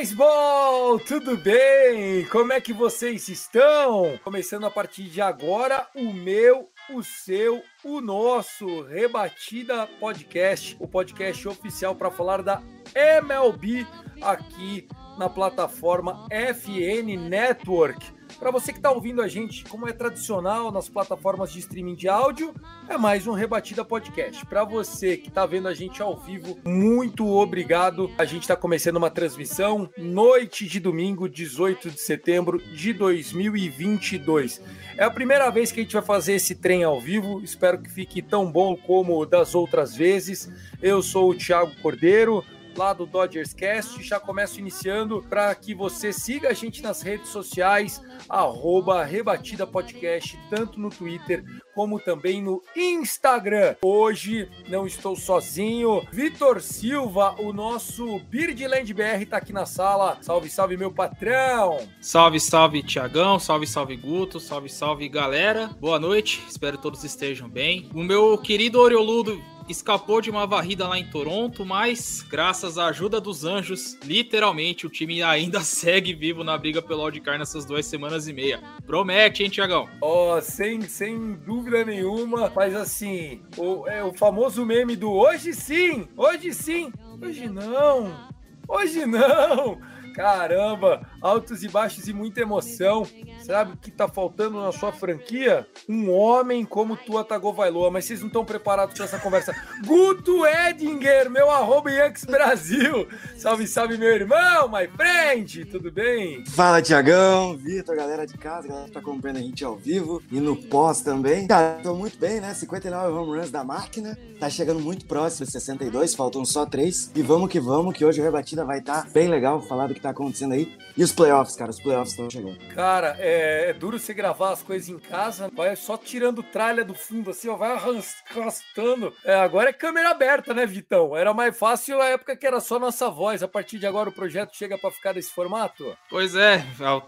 Beisebol, tudo bem? Como é que vocês estão? Começando a partir de agora, o meu, o seu, o nosso Rebatida Podcast, o podcast oficial para falar da MLB aqui na plataforma FN Network. Para você que está ouvindo a gente, como é tradicional nas plataformas de streaming de áudio, é mais um Rebatida Podcast. Para você que está vendo a gente ao vivo, muito obrigado. A gente está começando uma transmissão noite de domingo, 18 de setembro de 2022. É a primeira vez que a gente vai fazer esse trem ao vivo. Espero que fique tão bom como das outras vezes. Eu sou o Thiago Cordeiro lá do Dodgers Cast. Já começo iniciando para que você siga a gente nas redes sociais, arroba Rebatida Podcast, tanto no Twitter como também no Instagram. Hoje não estou sozinho. Vitor Silva, o nosso Birdland BR, tá aqui na sala. Salve, salve, meu patrão! Salve, salve, Tiagão. Salve, salve, Guto. Salve, salve, galera. Boa noite. Espero todos estejam bem. O meu querido Orioludo escapou de uma varrida lá em Toronto, mas graças à ajuda dos anjos, literalmente o time ainda segue vivo na briga pelo wildcard nessas duas semanas e meia. Promete, hein, Tiagão? Ó, oh, sem, sem dúvida nenhuma, mas assim, o, é o famoso meme do hoje sim, hoje sim, hoje não, hoje não. Caramba, altos e baixos e muita emoção. Sabe o que tá faltando na sua franquia? Um homem como Tua Tagovailoa, mas vocês não estão preparados para essa conversa. Guto Edinger, meu arroba Yankees Brasil. Salve, salve, meu irmão, my friend, tudo bem? Fala, Tiagão, Vitor, galera de casa, galera que tá acompanhando a gente ao vivo e no pós também. Cara, tô muito bem, né? 59 home runs da máquina, tá chegando muito próximo, 62, faltam só três. E vamos que vamos, que hoje a rebatida vai estar tá bem legal, falar do que tá acontecendo aí. E os playoffs, cara, os playoffs estão chegando. Cara, é, é, duro você gravar as coisas em casa, vai só tirando tralha do fundo, assim, ó, vai arrastando. É, agora é câmera aberta, né, Vitão? Era mais fácil a época que era só nossa voz. A partir de agora o projeto chega para ficar desse formato? Pois é,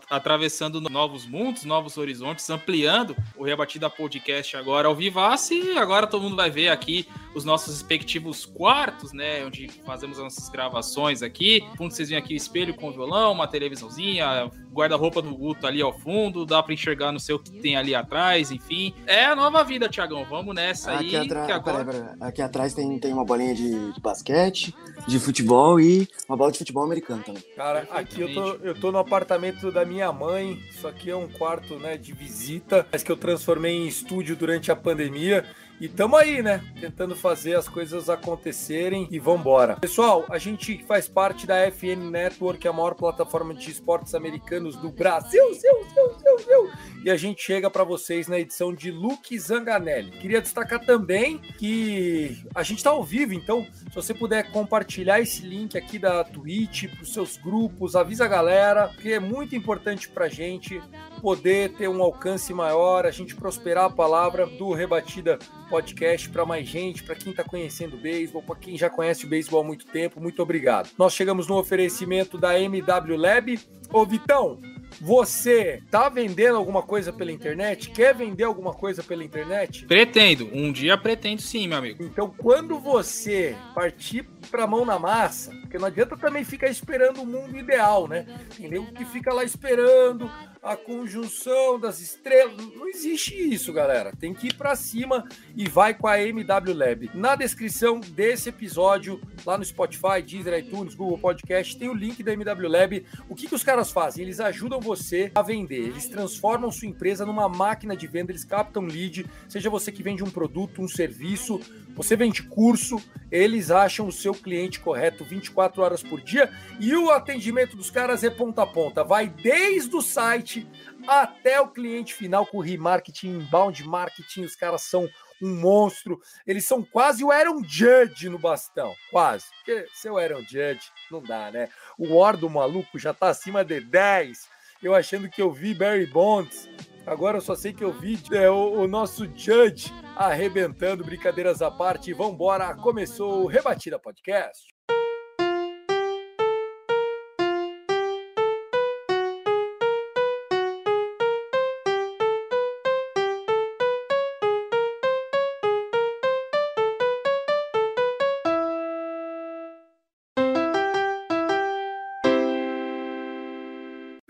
atravessando novos mundos, novos horizontes, ampliando o Rebatida Podcast agora ao vivace e agora todo mundo vai ver aqui os nossos respectivos quartos, né, onde fazemos as nossas gravações aqui. Fundo vocês veem aqui o espelho com o violão, uma televisãozinha, guarda-roupa do Guto ali ao fundo, dá para enxergar no seu que tem ali atrás, enfim. É a nova vida, Tiagão. Vamos nessa aqui aí. Atra... Agora... Pera, pera. Aqui atrás tem, tem uma bolinha de, de, basquete, de futebol e uma bola de futebol americano também. Cara, aqui eu tô, eu tô no apartamento da minha mãe. Isso aqui é um quarto né, de visita, mas que eu transformei em estúdio durante a pandemia. E tamo aí, né? Tentando fazer as coisas acontecerem e vambora. Pessoal, a gente faz parte da FN Network, a maior plataforma de esportes americanos do Brasil. Seu, seu, seu, seu. E a gente chega para vocês na edição de Luke Zanganelli. Queria destacar também que a gente tá ao vivo, então se você puder compartilhar esse link aqui da Twitch pros seus grupos, avisa a galera, que é muito importante pra gente poder ter um alcance maior, a gente prosperar a palavra do Rebatida podcast para mais gente, para quem está conhecendo o beisebol, para quem já conhece o beisebol há muito tempo. Muito obrigado. Nós chegamos no oferecimento da MW Lab. Ô Vitão, você tá vendendo alguma coisa pela internet? Quer vender alguma coisa pela internet? Pretendo. Um dia pretendo sim, meu amigo. Então, quando você partir pra mão na massa, porque não adianta também ficar esperando o mundo ideal, né? Entendeu? Que fica lá esperando a conjunção das estrelas. Não existe isso, galera. Tem que ir para cima e vai com a MW Lab. Na descrição desse episódio, lá no Spotify, Deezer, iTunes, Google Podcast, tem o link da MW Lab. O que, que os caras fazem? Eles ajudam você a vender. Eles transformam sua empresa numa máquina de venda, eles captam lead, seja você que vende um produto, um serviço, você vende curso, eles acham o seu cliente correto 24 horas por dia e o atendimento dos caras é ponta a ponta. Vai desde o site até o cliente final com remarketing, inbound marketing. Os caras são um monstro. Eles são quase o Aaron Judge no bastão, quase. Porque seu Aaron Judge não dá, né? O War do maluco já tá acima de 10. Eu achando que eu vi Barry Bonds. Agora eu só sei que eu vi é, o, o nosso Judge arrebentando, brincadeiras à parte. Vambora, começou o Rebatida Podcast.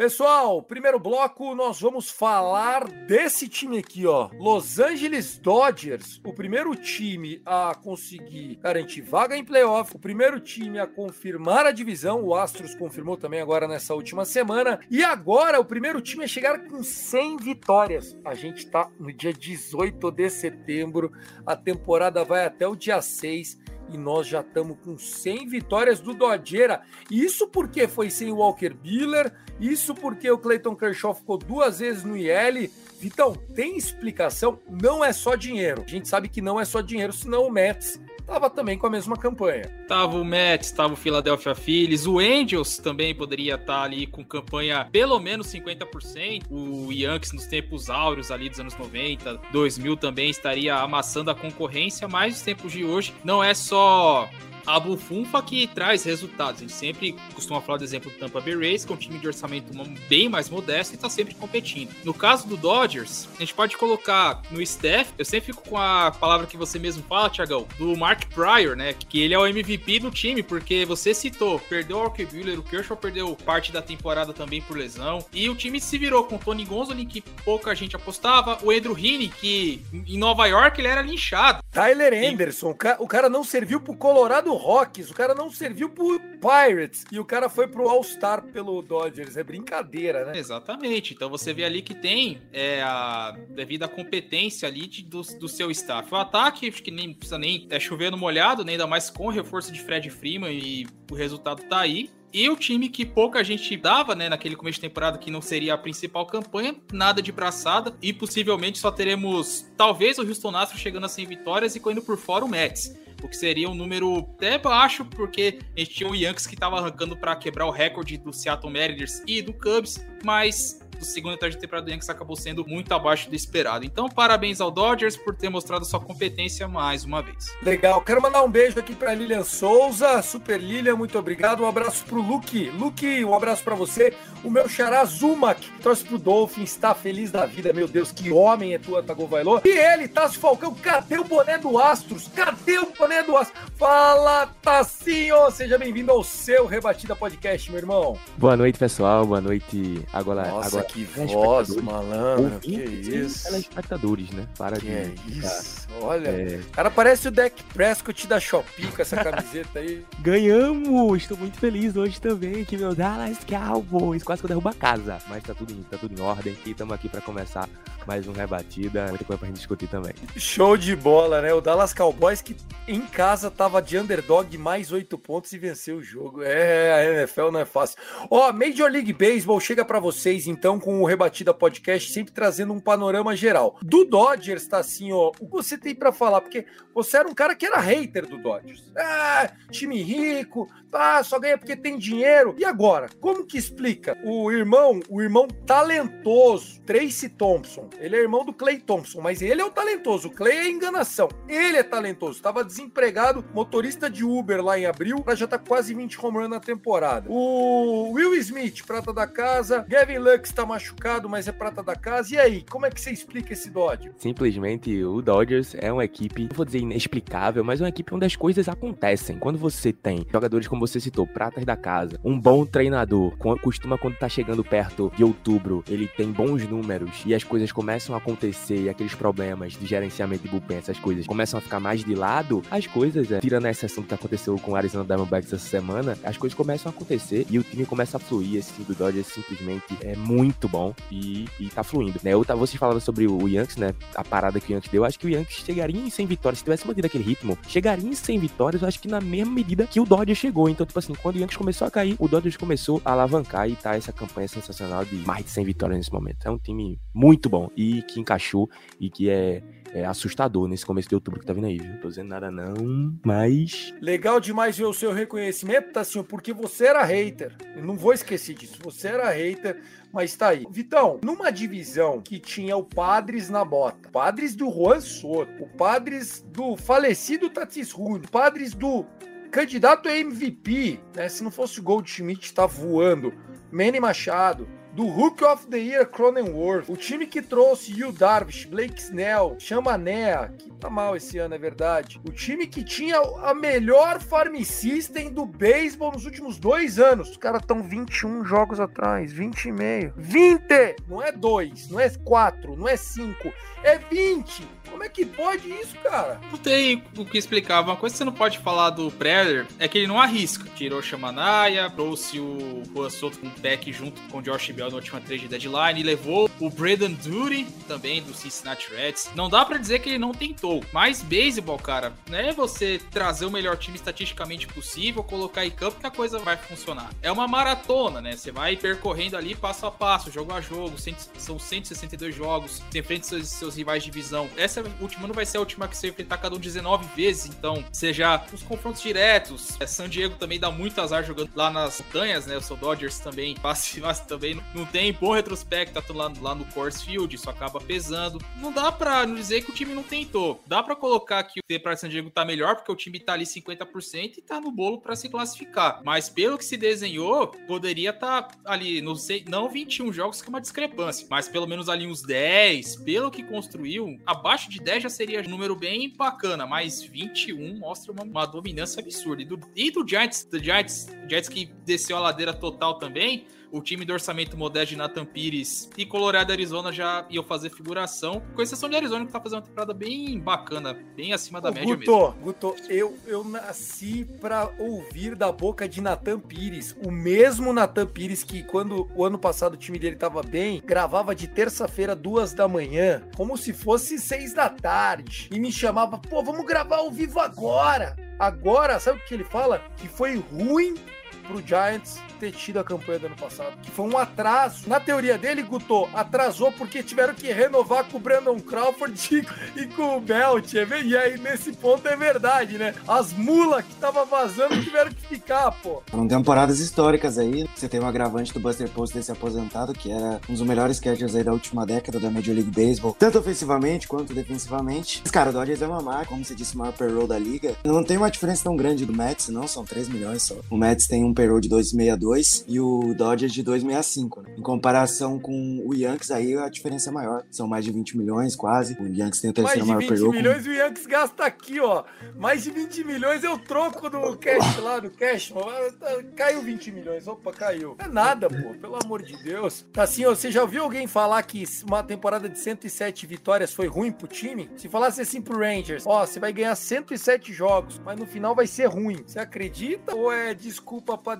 Pessoal, primeiro bloco nós vamos falar desse time aqui, ó. Los Angeles Dodgers, o primeiro time a conseguir garantir vaga em playoff, o primeiro time a confirmar a divisão, o Astros confirmou também agora nessa última semana, e agora o primeiro time a chegar com 100 vitórias. A gente tá no dia 18 de setembro, a temporada vai até o dia 6 e nós já estamos com 100 vitórias do Dodgeira. Isso porque foi sem o Walker Buehler, isso porque o Clayton Kershaw ficou duas vezes no IL. Então, tem explicação, não é só dinheiro. A gente sabe que não é só dinheiro, senão o Mets estava também com a mesma campanha. Tava o Mets, tava o Philadelphia Phillies, o Angels também poderia estar tá ali com campanha pelo menos 50%. O Yankees nos tempos áureos ali dos anos 90, 2000 também estaria amassando a concorrência, mas os tempos de hoje não é só a bufunfa que traz resultados. A gente sempre costuma falar do exemplo do Tampa Bay Rays, que é um time de orçamento bem mais modesto e está sempre competindo. No caso do Dodgers, a gente pode colocar no staff, eu sempre fico com a palavra que você mesmo fala, Tiagão, do Mark Pryor, né? Que ele é o MVP do time, porque você citou, perdeu o Walker Buehler, o Kershaw perdeu parte da temporada também por lesão, e o time se virou com o Tony Gonzalez, que pouca gente apostava, o Andrew Heaney, que em Nova York ele era linchado. Tyler Anderson, e... o cara não serviu pro Colorado do Rockies, o cara não serviu pro Pirates e o cara foi pro All-Star pelo Dodgers. É brincadeira, né? Exatamente. Então você vê ali que tem é, a devido à competência ali de, do, do seu staff. O ataque, acho que nem precisa nem é, chover no molhado, nem ainda mais com o reforço de Fred Freeman e o resultado tá aí. E o time que pouca gente dava, né, naquele começo de temporada que não seria a principal campanha, nada de braçada. E possivelmente só teremos talvez o Houston Astros chegando a 100 vitórias e correndo por fora o Mets o que seria um número até baixo, porque a gente tinha o Yankees que estava arrancando para quebrar o recorde do Seattle Mariners e do Cubs, mas do segundo etapa de temporada do Yankees acabou sendo muito abaixo do esperado. Então, parabéns ao Dodgers por ter mostrado sua competência mais uma vez. Legal. Quero mandar um beijo aqui para Lilian Souza, Super Lilian, muito obrigado. Um abraço pro Luke. Luke, um abraço para você. O meu xará torce pro Dolphins, está feliz da vida. Meu Deus, que homem é tua, Tagovailoa. E ele, Tassi Falcão, cadê o boné do Astros? Cadê o boné do Astros? Fala, Tassinho! Seja bem-vindo ao seu Rebatida Podcast, meu irmão. Boa noite, pessoal. Boa noite. Agora, Nossa, agora que voz, malandro. Que isso? Telespectadores, né? Para que de. É isso. Olha, é... cara parece o Deck Prescott da Shopee com essa camiseta aí. Ganhamos! Estou muito feliz hoje também que meu Dallas Cowboys quase que eu derrubo a casa. Mas tá tudo, tá tudo em ordem e estamos aqui para começar mais um rebatida. Muita coisa pra gente discutir também. Show de bola, né? O Dallas Cowboys que em casa tava de underdog mais oito pontos e venceu o jogo. É, a NFL não é fácil. Ó, Major League Baseball chega para vocês então com o Rebatida Podcast, sempre trazendo um panorama geral. Do Dodgers tá assim, ó, o que você tem para falar? Porque você era um cara que era hater do Dodgers. Ah, time rico, ah, só ganha porque tem dinheiro. E agora, como que explica? O irmão, o irmão talentoso, Tracy Thompson, ele é irmão do Clay Thompson, mas ele é o talentoso. O Clay é enganação. Ele é talentoso. Estava desempregado, motorista de Uber lá em abril, já tá quase 20 home run na temporada. O Will Smith, prata da casa. Gavin Lux está machucado, mas é prata da casa. E aí, como é que você explica esse Dodgers? Simplesmente o Dodgers é uma equipe, não vou dizer inexplicável, mas é uma equipe onde as coisas acontecem. Quando você tem jogadores como você citou, pratas da casa, um bom treinador, costuma quando tá chegando perto de outubro, ele tem bons números e as coisas começam a acontecer e aqueles problemas de gerenciamento de bullpen, essas coisas começam a ficar mais de lado, as coisas, é, tirando a exceção que aconteceu com o Arizona Diamondbacks essa semana, as coisas começam a acontecer e o time começa a fluir. Esse time do Dodgers simplesmente é muito bom e, e tá fluindo, né? Eu, vocês falaram sobre o Yankees, né? A parada que o Yankees deu, acho que o Yankees chegaria em 100 vitórias, se tivesse mantido aquele ritmo, chegaria em 100 vitórias, acho que na mesma medida que o Dodgers chegou. Então, tipo assim, quando o Yankees começou a cair, o Dodgers começou a alavancar e tá essa campanha sensacional de mais de 100 vitórias nesse momento. É um time muito bom e que encaixou e que é é, assustador nesse começo de outubro que tá vindo aí, viu? Tô dizendo nada não, mas. Legal demais ver o seu reconhecimento, Tassinho, porque você era hater. Eu não vou esquecer disso. Você era hater, mas tá aí. Vitão, numa divisão que tinha o Padres na bota, Padres do Juan Soto, o Padres do falecido Tatis Rune, Padres do candidato a MVP, né? Se não fosse o Goldschmidt tá voando, Manny Machado, do Hook of the Year Cronenworth, o time que trouxe Yu Darvish, Blake Snell, Chamanea, que tá mal esse ano, é verdade. O time que tinha a melhor farm system do beisebol nos últimos dois anos. Os caras estão 21 jogos atrás, 20 e meio. 20! Não é 2, não é 4, não é 5, é 20! Como é que pode isso, cara? Não tem o que explicar. Uma coisa que você não pode falar do Preller é que ele não arrisca. Tirou Chamanaya, trouxe o Juan Soto com o Peck junto com o Josh Bell na última trade deadline levou o Braden Duty também do Cincinnati Reds. Não dá para dizer que ele não tentou, mas beisebol, cara, não é você trazer o melhor time estatisticamente possível, colocar em campo que a coisa vai funcionar. É uma maratona, né? Você vai percorrendo ali passo a passo, jogo a jogo, são 162 jogos, você enfrenta seus, seus rivais de divisão. Essa última não vai ser a última que você enfrentar cada um 19 vezes, então, seja os confrontos diretos. É, San Diego também dá muito azar jogando lá nas montanhas, né? O seu Dodgers também passa, mas também não tem bom retrospecto lá, lá no Coors Field, isso acaba pesando. Não dá pra dizer que o time não tentou. Dá pra colocar que o T para San Diego tá melhor, porque o time tá ali 50% e tá no bolo para se classificar. Mas pelo que se desenhou, poderia tá ali, não sei, não 21 jogos que é uma discrepância, mas pelo menos ali uns 10, pelo que construiu, abaixo de 10 já seria um número bem bacana, mas 21 mostra uma, uma dominância absurda. E do, e do Giants, do Giants, Giants que desceu a ladeira total também, o time do orçamento modesto de Nathan Pires e Colorado e Arizona já iam fazer figuração, com exceção de Arizona, que tá fazendo uma temporada bem bacana, bem acima da Ô, média Guto, mesmo. Guto, eu, eu nasci pra ouvir da boca de Natan Pires. O mesmo Natan Pires que, quando o ano passado o time dele tava bem, gravava de terça-feira, duas da manhã, como se fosse seis da tarde. E me chamava, pô, vamos gravar ao vivo agora. Agora, sabe o que ele fala? Que foi ruim pro Giants ter tido a campanha do ano passado. Que foi um atraso. Na teoria dele, Guto, atrasou porque tiveram que renovar com o Brandon Crawford e, com o Belt. É E aí, nesse ponto, é verdade, né? As mulas que tava vazando tiveram que ficar, pô. Foram temporadas históricas aí. Você tem um agravante do Buster Posey ter se aposentado, que era um dos melhores catchers aí da última década da Major League Baseball, tanto ofensivamente quanto defensivamente. Mas, cara, o Dodgers é uma marca, como você disse, o maior payroll da liga. Não tem uma diferença tão grande do Mets, não, são 3 milhões só. O Mets tem um payroll de 262 e o Dodgers de 265, né? Em comparação com o Yankees, aí a diferença é maior. São mais de 20 milhões, quase. O Yankees tem o Mais terceiro de maior 20 payroll. com- milhões e o Yankees gasta aqui, ó. Mais de 20 milhões eu troco do cash lá, do cash. Caiu 20 milhões. Opa, caiu. É nada, pô. Pelo amor de Deus. Assim, ó, você já ouviu alguém falar que uma temporada de 107 vitórias foi ruim pro time? Se falasse assim pro Rangers, ó, você vai ganhar 107 jogos, mas no final vai ser ruim. Você acredita ou é desculpa pra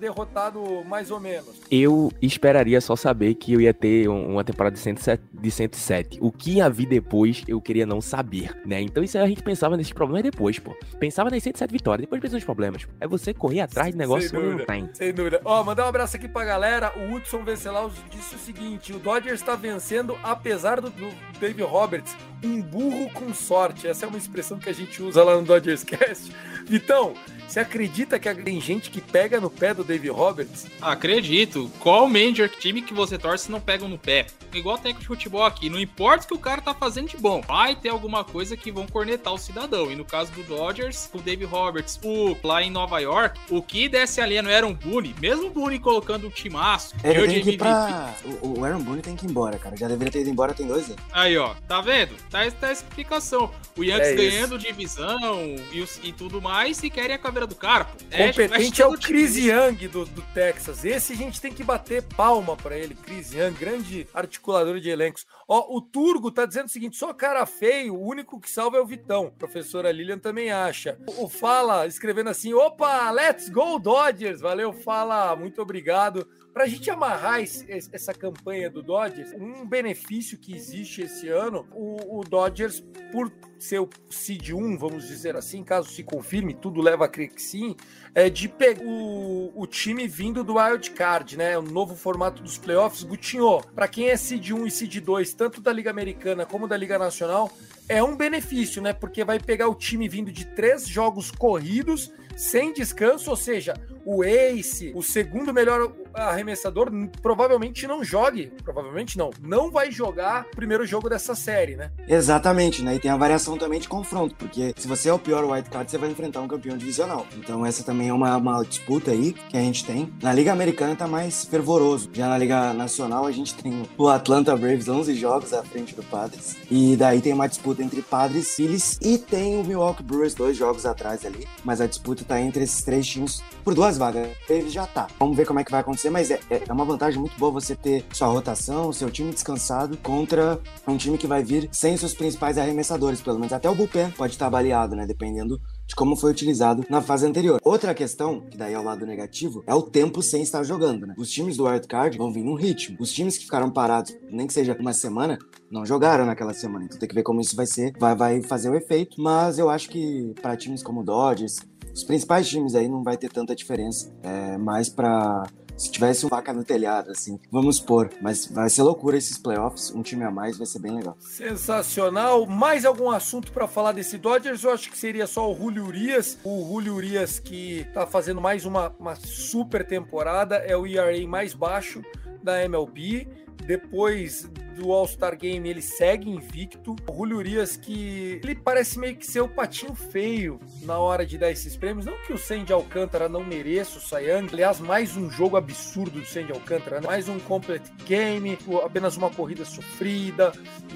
mais ou menos? Eu esperaria só saber que eu ia ter um- uma temporada de 107, de 107. O que ia vir depois, eu queria não saber, né? Então isso aí a gente pensava nesses problemas depois, pô. Pensava nas 107 vitórias, depois pensa nos problemas. É você correr atrás de negócio que não tem. Sem dúvida. Ó, mandar um abraço aqui pra galera. O Hudson Vencelaus disse o seguinte: o Dodgers tá vencendo apesar do, do Dave Roberts. Um burro com sorte. Essa é uma expressão que a gente usa lá no Dodgers Cast. Vitão, você acredita que tem gente que pega no pé do Dave Roberts? Acredito. Qual major time que você torce não pegam no pé? Igual técnico de futebol aqui. Não importa o que o cara tá fazendo de bom. Vai ter alguma coisa que vão cornetar o cidadão. E no caso do Dodgers, o Dave Roberts, o lá em Nova York, o que desse ali não era um Boone. Mesmo o Boone colocando um timaço. Ele eu tem de que ir pra. O, o Aaron Boone tem que ir embora, cara. Já deveria ter ido embora tem dois anos. Aí, ó, tá vendo? Tá, tá essa explicação. O Yankees É ganhando divisão e, e tudo mais e querem a caveira do cara, pô. É, Competente mas é o todo time Chris Young do, do Texas. Esse a gente tem que bater palma pra ele. Chris Young, grande articulador de elencos. Ó, o Turgo tá dizendo o seguinte: só cara feio, o único que salva é o Vitão. A professora Lilian também acha. O Fala escrevendo assim: opa, let's go Dodgers. Valeu, Fala, muito obrigado. Pra gente amarrar esse- essa campanha do Dodgers, um benefício que existe esse ano, o, o Dodgers, por ser o seed 1, vamos dizer assim, caso se confirme, tudo leva a crer que sim, é de pegar o, o time vindo do Wild Card, né? O novo formato dos playoffs. Gutinho, para quem é seed 1 e seed 2, tanto da Liga Americana como da Liga Nacional, é um benefício, né? Porque vai pegar o time vindo de três jogos corridos sem descanso, ou seja, o Ace, o segundo melhor arremessador, provavelmente não jogue. Provavelmente não. Não vai jogar o primeiro jogo dessa série, né? Exatamente, né? E tem a variação também de confronto, porque se você é o pior wildcard, você vai enfrentar um campeão divisional. Então essa também é uma, uma disputa aí que a gente tem. Na Liga Americana tá mais fervoroso. Já na Liga Nacional a gente tem o Atlanta Braves 11 jogos à frente do Padres. E daí tem uma disputa entre Padres, Phillies e tem o Milwaukee Brewers dois jogos atrás ali. Mas a disputa tá entre esses três times por duas vagas. Ele já tá. Vamos ver como é que vai acontecer, mas é, é uma vantagem muito boa você ter sua rotação, seu time descansado contra um time que vai vir sem seus principais arremessadores, pelo menos até o bullpen pode estar baleado, né? Dependendo de como foi utilizado na fase anterior. Outra questão, que daí é o lado negativo, é o tempo sem estar jogando, né? Os times do wildcard vão vir num ritmo. Os times que ficaram parados, nem que seja uma semana, não jogaram naquela semana. Então tem que ver como isso vai ser, vai, vai fazer o efeito. Mas eu acho que para times como Dodgers, os principais times aí não vai ter tanta diferença. É mais para se tivesse um vaca no telhado, assim, vamos pôr. Mas vai ser loucura esses playoffs, um time a mais vai ser bem legal. Sensacional. Mais algum assunto para falar desse Dodgers? Eu acho que seria só o Julio Urias. O Julio Urias que tá fazendo mais uma, uma super temporada, é o ERA mais baixo da MLB. Depois do All-Star Game, ele segue invicto. O Julio Urias, que ele parece meio que ser o patinho feio na hora de dar esses prêmios. Não que o Sandy Alcântara não mereça o Young. Aliás, mais um jogo absurdo do Sandy Alcântara. Né? Mais um complete game, apenas uma corrida sofrida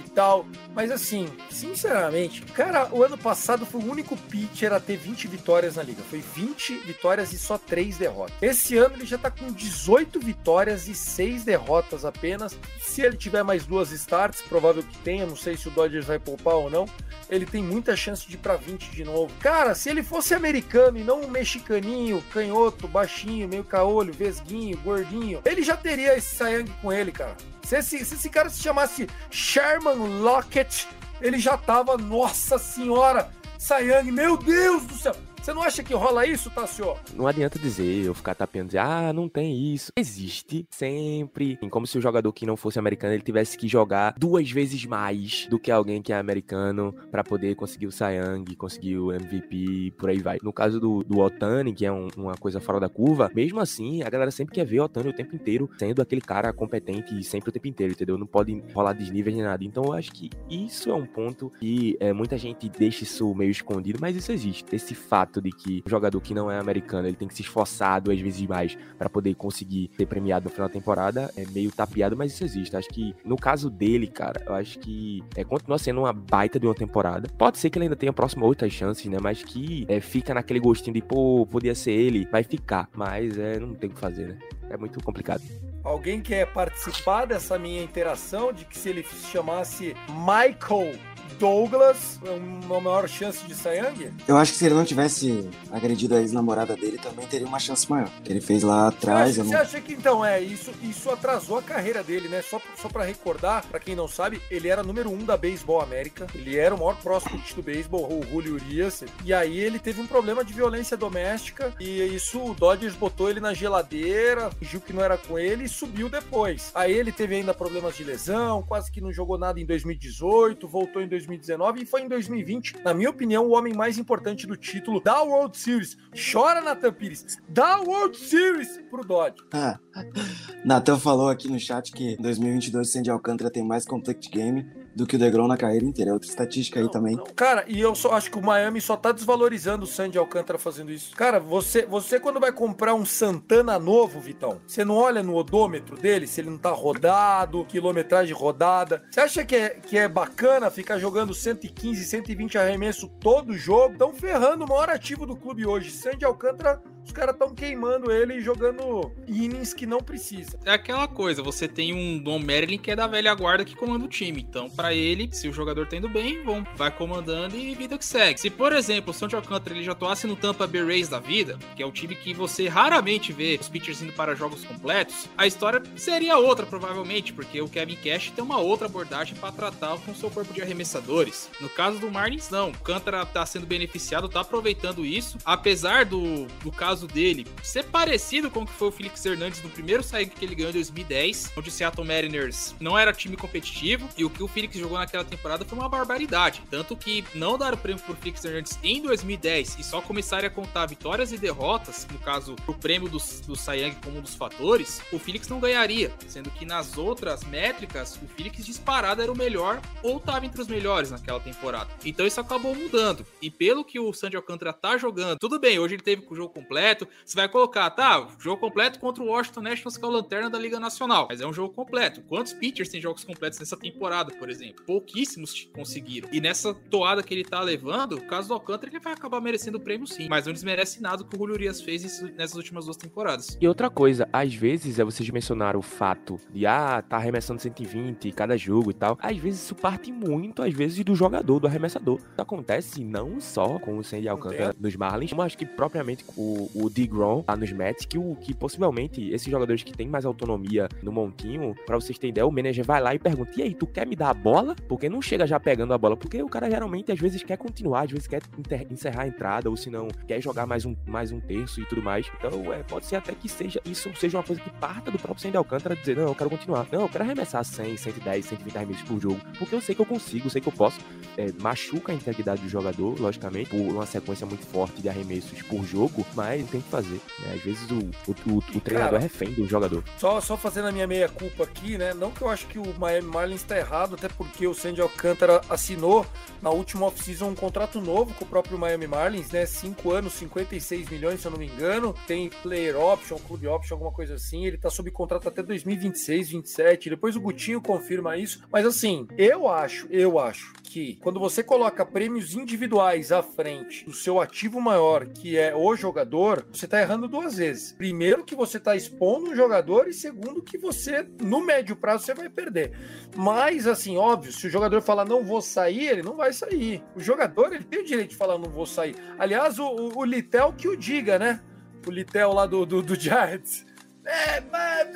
e tal. Mas assim, sinceramente, cara, o ano passado foi o único pitcher a ter 20 vitórias na liga. Foi 20 vitórias e só 3 derrotas. Esse ano ele já tá com 18 vitórias e 6 derrotas apenas. Se ele tiver mais duas starts, provável que tenha, não sei se o Dodgers vai poupar ou não, ele tem muita chance de ir para 20 de novo. Cara, se ele fosse americano e não um mexicaninho, canhoto, baixinho, meio caolho, vesguinho, gordinho, ele já teria esse Sayang com ele, cara. Se esse, se esse cara se chamasse Sherman Lockett, ele já tava, nossa senhora, Sayang, meu Deus do céu. Você não acha que rola isso, Tassio? Não adianta dizer, eu ficar tapeando, dizer, ah, não tem isso. Existe sempre. Como se o jogador que não fosse americano, ele tivesse que jogar duas vezes mais do que alguém que é americano para poder conseguir o Sayang, conseguir o MVP, por aí vai. No caso do, do Otani, que é um, uma coisa fora da curva, mesmo assim, a galera sempre quer ver o Otani o tempo inteiro sendo aquele cara competente sempre o tempo inteiro, entendeu? Não pode rolar desníveis nem nada. Então eu acho que isso é um ponto que é, muita gente deixa isso meio escondido, mas isso existe. Esse fato fato de que o jogador que não é americano ele tem que se esforçar duas vezes mais para poder conseguir ser premiado no final da temporada é meio tapeado, mas isso existe. Acho que no caso dele, cara, eu acho que é, continua sendo uma baita de uma temporada. Pode ser que ele ainda tenha próximo outras chances, né? Mas que é, fica naquele gostinho de, pô, podia ser ele, vai ficar. Mas é, não tem o que fazer, né? É muito complicado. Alguém quer participar dessa minha interação de que se ele se chamasse Michael Douglas, uma maior chance de Sayang? Eu acho que se ele não tivesse agredido a ex-namorada dele, também teria uma chance maior. Que ele fez lá atrás. Você acha, não... você acha que então é isso? Isso atrasou a carreira dele, né? Só, só para recordar, para quem não sabe, ele era número um da Baseball América. Ele era o maior prospect do beisebol, o Julio Urias. E aí ele teve um problema de violência doméstica e isso o Dodgers botou ele na geladeira, fingiu que não era com ele e subiu depois. Aí ele teve ainda problemas de lesão, quase que não jogou nada em 2018, voltou em 2018 2019 e foi em 2020, na minha opinião, o homem mais importante do título da World Series. Chora, Nathan Pires. Da World Series pro Dodge. Ah, Nathan falou aqui no chat que em 2022 o Sandy Alcântara tem mais complete game do que o DeGrom na carreira inteira. É outra estatística aí também. Não. Cara, e eu só acho que o Miami só tá desvalorizando o Sandy Alcântara fazendo isso. Cara, você, você quando vai comprar um Santana novo, Vitão, você não olha no odômetro dele, se ele não tá rodado, quilometragem rodada. Você acha que é, que é bacana ficar jogando 115, 120 arremesso todo jogo? Estão ferrando o maior ativo do clube hoje. Sandy Alcântara os caras estão queimando ele e jogando innings que não precisa. É aquela coisa, você tem um Dom Merlin que é da velha guarda que comanda o time. Então, para ele, se o jogador tá indo bem, vão, vai comandando e vida que segue. Se, por exemplo, o Santi Alcântara ele já atuasse no Tampa Bay Rays da vida, que é o time que você raramente vê os pitchers indo para jogos completos, a história seria outra, provavelmente, porque o Kevin Cash tem uma outra abordagem para tratar com o seu corpo de arremessadores. No caso do Marlins, não. O Alcântara tá sendo beneficiado, tá aproveitando isso, apesar do, do caso dele ser parecido com o que foi o Felix Hernandes no primeiro saído que ele ganhou em 2010, onde o Seattle Mariners não era time competitivo, e o que o Felix Felix jogou naquela temporada foi uma barbaridade. Tanto que não dar o prêmio por Felix Hernandes em 2010 e só começarem a contar vitórias e derrotas, no caso, o prêmio do, do Sayang como um dos fatores, o Felix não ganharia. Sendo que nas outras métricas, o Felix disparado era o melhor ou estava entre os melhores naquela temporada. Então isso acabou mudando. E pelo que o Sandy Alcântara tá jogando, tudo bem, hoje ele teve o jogo completo. Você vai colocar, tá, jogo completo contra o Washington Nationals, que é o lanterna da Liga Nacional. Mas é um jogo completo. Quantos pitchers têm jogos completos nessa temporada, por exemplo? Pouquíssimos conseguiram. E nessa toada que ele tá levando, o caso do Alcântara, ele vai acabar merecendo o prêmio sim. Mas não desmerece nada o que o Julio Urias fez nessas últimas duas temporadas. E outra coisa, às vezes, é vocês mencionaram o fato de, ah, tá arremessando 120 cada jogo e tal. Às vezes isso parte muito, às vezes, do jogador, do arremessador. Isso acontece não só com o Sandy Alcântara nos Marlins, como acho que propriamente com o, o DeGrom lá nos Mets, que, o, que possivelmente esses jogadores que têm mais autonomia no montinho, para vocês ideia, o manager vai lá e pergunta: e aí, tu quer me dar a bola? Porque não chega já pegando a bola, porque o cara geralmente às vezes quer continuar, às vezes quer encerrar a entrada, ou se não, quer jogar mais um, mais um terço e tudo mais. Então, é, pode ser até que seja isso seja uma coisa que parta do próprio Sandy Alcântara dizer: não, eu quero continuar. Não, eu quero arremessar 100, 110, 120 arremessos por jogo, porque eu sei que eu consigo, eu sei que eu posso. É, machuca a integridade do jogador, logicamente, por uma sequência muito forte de arremessos por jogo, mas tem que fazer. Né? Às vezes o, o, o, o treinador Cara, é refém do jogador. Só, só fazendo a minha meia-culpa aqui, né? Não que eu acho que o Miami Marlins está errado, até porque o Sandy Alcântara assinou na última off-season um contrato novo com o próprio Miami Marlins, né? Cinco anos, 56 milhões, se eu não me engano. Tem player option, club option, alguma coisa assim. Ele tá sob contrato até 2026, 27. Depois o Gutinho confirma isso. Mas assim, eu acho, eu acho que quando você coloca prêmios individuais à frente do seu ativo maior, que é o jogador, você está errando duas vezes. Primeiro, que você está expondo um jogador, e segundo, que você, no médio prazo, você vai perder. Mas, assim, óbvio, se o jogador falar não vou sair, ele não vai sair. O jogador, ele tem o direito de falar não vou sair. Aliás, o, o, o Litel que o diga, né? O Litel lá do, do, do Giants é, mas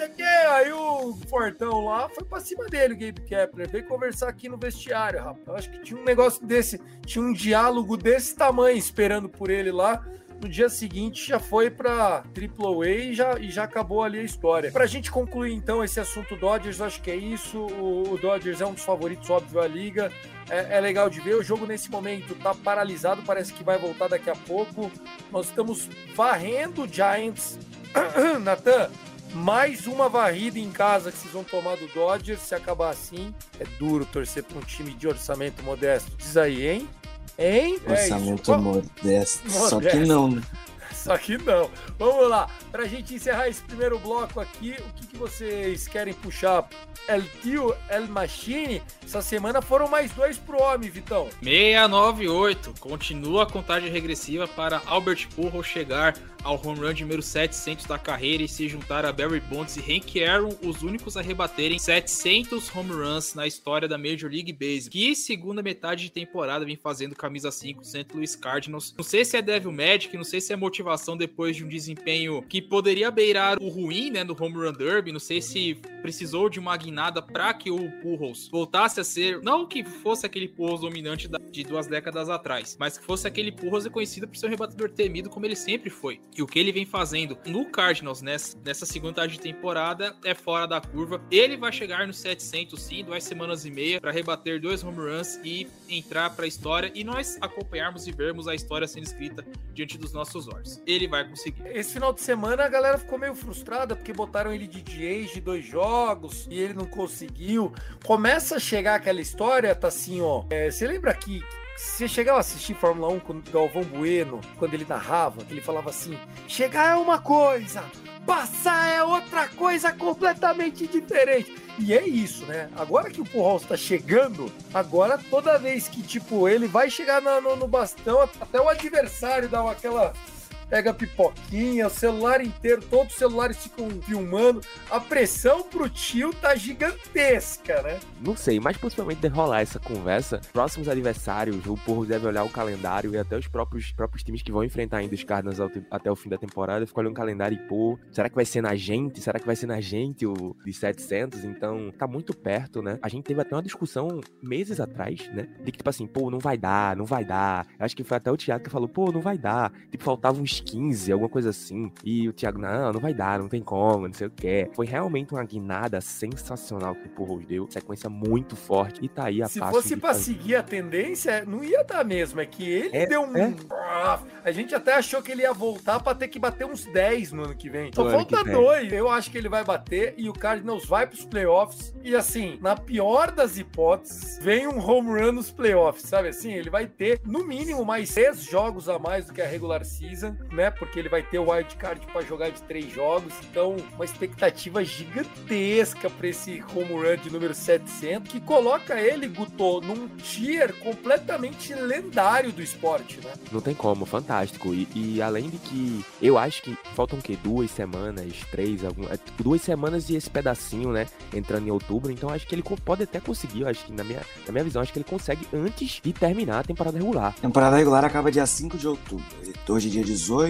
aí o Fortão lá foi pra cima dele, o Gabe Kepler. Veio conversar aqui no vestiário, rapaz. Eu acho que tinha um negócio desse, tinha um diálogo desse tamanho esperando por ele lá. No dia seguinte já foi para AAA e já, e já acabou ali a história. Para a gente concluir então esse assunto Dodgers, acho que é isso. O, o Dodgers é um dos favoritos, óbvio, da liga. É, é, legal de ver. O jogo nesse momento tá paralisado, parece que vai voltar daqui a pouco. Nós estamos varrendo o Giants Natan, mais uma varrida em casa que vocês vão tomar do Dodgers. Se acabar assim, é duro torcer para um time de orçamento modesto. Diz aí, hein? Hein? Orçamento é modesto. modesto. Só que não, né? Só que não. Vamos lá. Para a gente encerrar esse primeiro bloco aqui, o que, que vocês querem puxar? El Tio, El Machine. Essa semana foram mais dois pro homem, Vitão. 698. Continua a contagem regressiva para Albert Pujols chegar ao home run número 700 da carreira e se juntar a Barry Bonds e Hank Aaron, os únicos a rebaterem 700 home runs na história da Major League Baseball, que segunda metade de temporada vem fazendo camisa 5 St. Louis Cardinals. Não sei se é Devil Magic, não sei se é motivação depois de um desempenho que poderia beirar o ruim, né, no home run derby, não sei se precisou de uma guinada para que o Pujols voltasse a ser, não que fosse aquele Pujols dominante de duas décadas atrás, mas que fosse aquele Pujols reconhecido por ser um rebatedor temido como ele sempre foi. E o que ele vem fazendo no Cardinals nessa, nessa segunda de temporada é fora da curva. Ele vai chegar no 700 sim, duas semanas e meia, para rebater dois home runs e entrar para a história e nós acompanharmos e vermos a história sendo escrita diante dos nossos olhos. Ele vai conseguir. Esse final de semana a galera ficou meio frustrada porque botaram ele de DH de dois jogos e ele não conseguiu. Começa a chegar aquela história, tá assim, ó. É, você lembra que você chegava a assistir Fórmula 1 com o Galvão Bueno, quando ele narrava, que ele falava assim: chegar é uma coisa, passar é outra coisa completamente diferente. E é isso, né? Agora que o Pujols está chegando, agora toda vez que, tipo, ele vai chegar no, no, no bastão, até o adversário dá aquela pega pipoquinha, o celular inteiro, todos os celulares ficam filmando. A pressão pro tio tá gigantesca, né? Não sei, mas possivelmente de rolar essa conversa, próximos adversários, o Porro deve olhar o calendário e até os próprios, próprios times que vão enfrentar ainda os Cardinals até o fim da temporada, ficam olhando o calendário e, pô, será que vai ser na gente? Será que vai ser na gente o de 700? Então, tá muito perto, né? A gente teve até uma discussão meses atrás, né? De que, tipo assim, pô, não vai dar, não vai dar. Acho que foi até o Thiago que falou, pô, não vai dar. Tipo, faltava uns 15, alguma coisa assim. E o Thiago, não, não vai dar, não tem como, não sei o que. Foi realmente uma guinada sensacional que o Purros deu. Sequência muito forte. E tá aí a Se fosse pra fazer- seguir a tendência, não ia dar mesmo. É que ele É, deu um. é. A gente até achou que ele ia voltar pra ter que bater uns 10 no ano que vem. Só falta dois. Eu acho que ele vai bater e o Cardinals vai pros playoffs. E assim, na pior das hipóteses, vem um home run nos playoffs, sabe assim? Ele vai ter, no mínimo, mais seis jogos a mais do que a regular season, né? Porque ele vai ter o wild card pra jogar de três jogos. Então, uma expectativa gigantesca pra esse home run de número 700, que coloca ele, Guto, num tier completamente lendário do esporte, né? Não tem como, fantástico. E, e além de que eu acho que faltam o quê? Duas semanas, três, algum, é, tipo, duas semanas e esse pedacinho, né? Entrando em outubro. Então acho que ele pode até conseguir. Eu acho que na minha, na minha visão, acho que ele consegue antes de terminar a temporada regular. Temporada regular acaba dia 5 de outubro. Hoje é dia 18,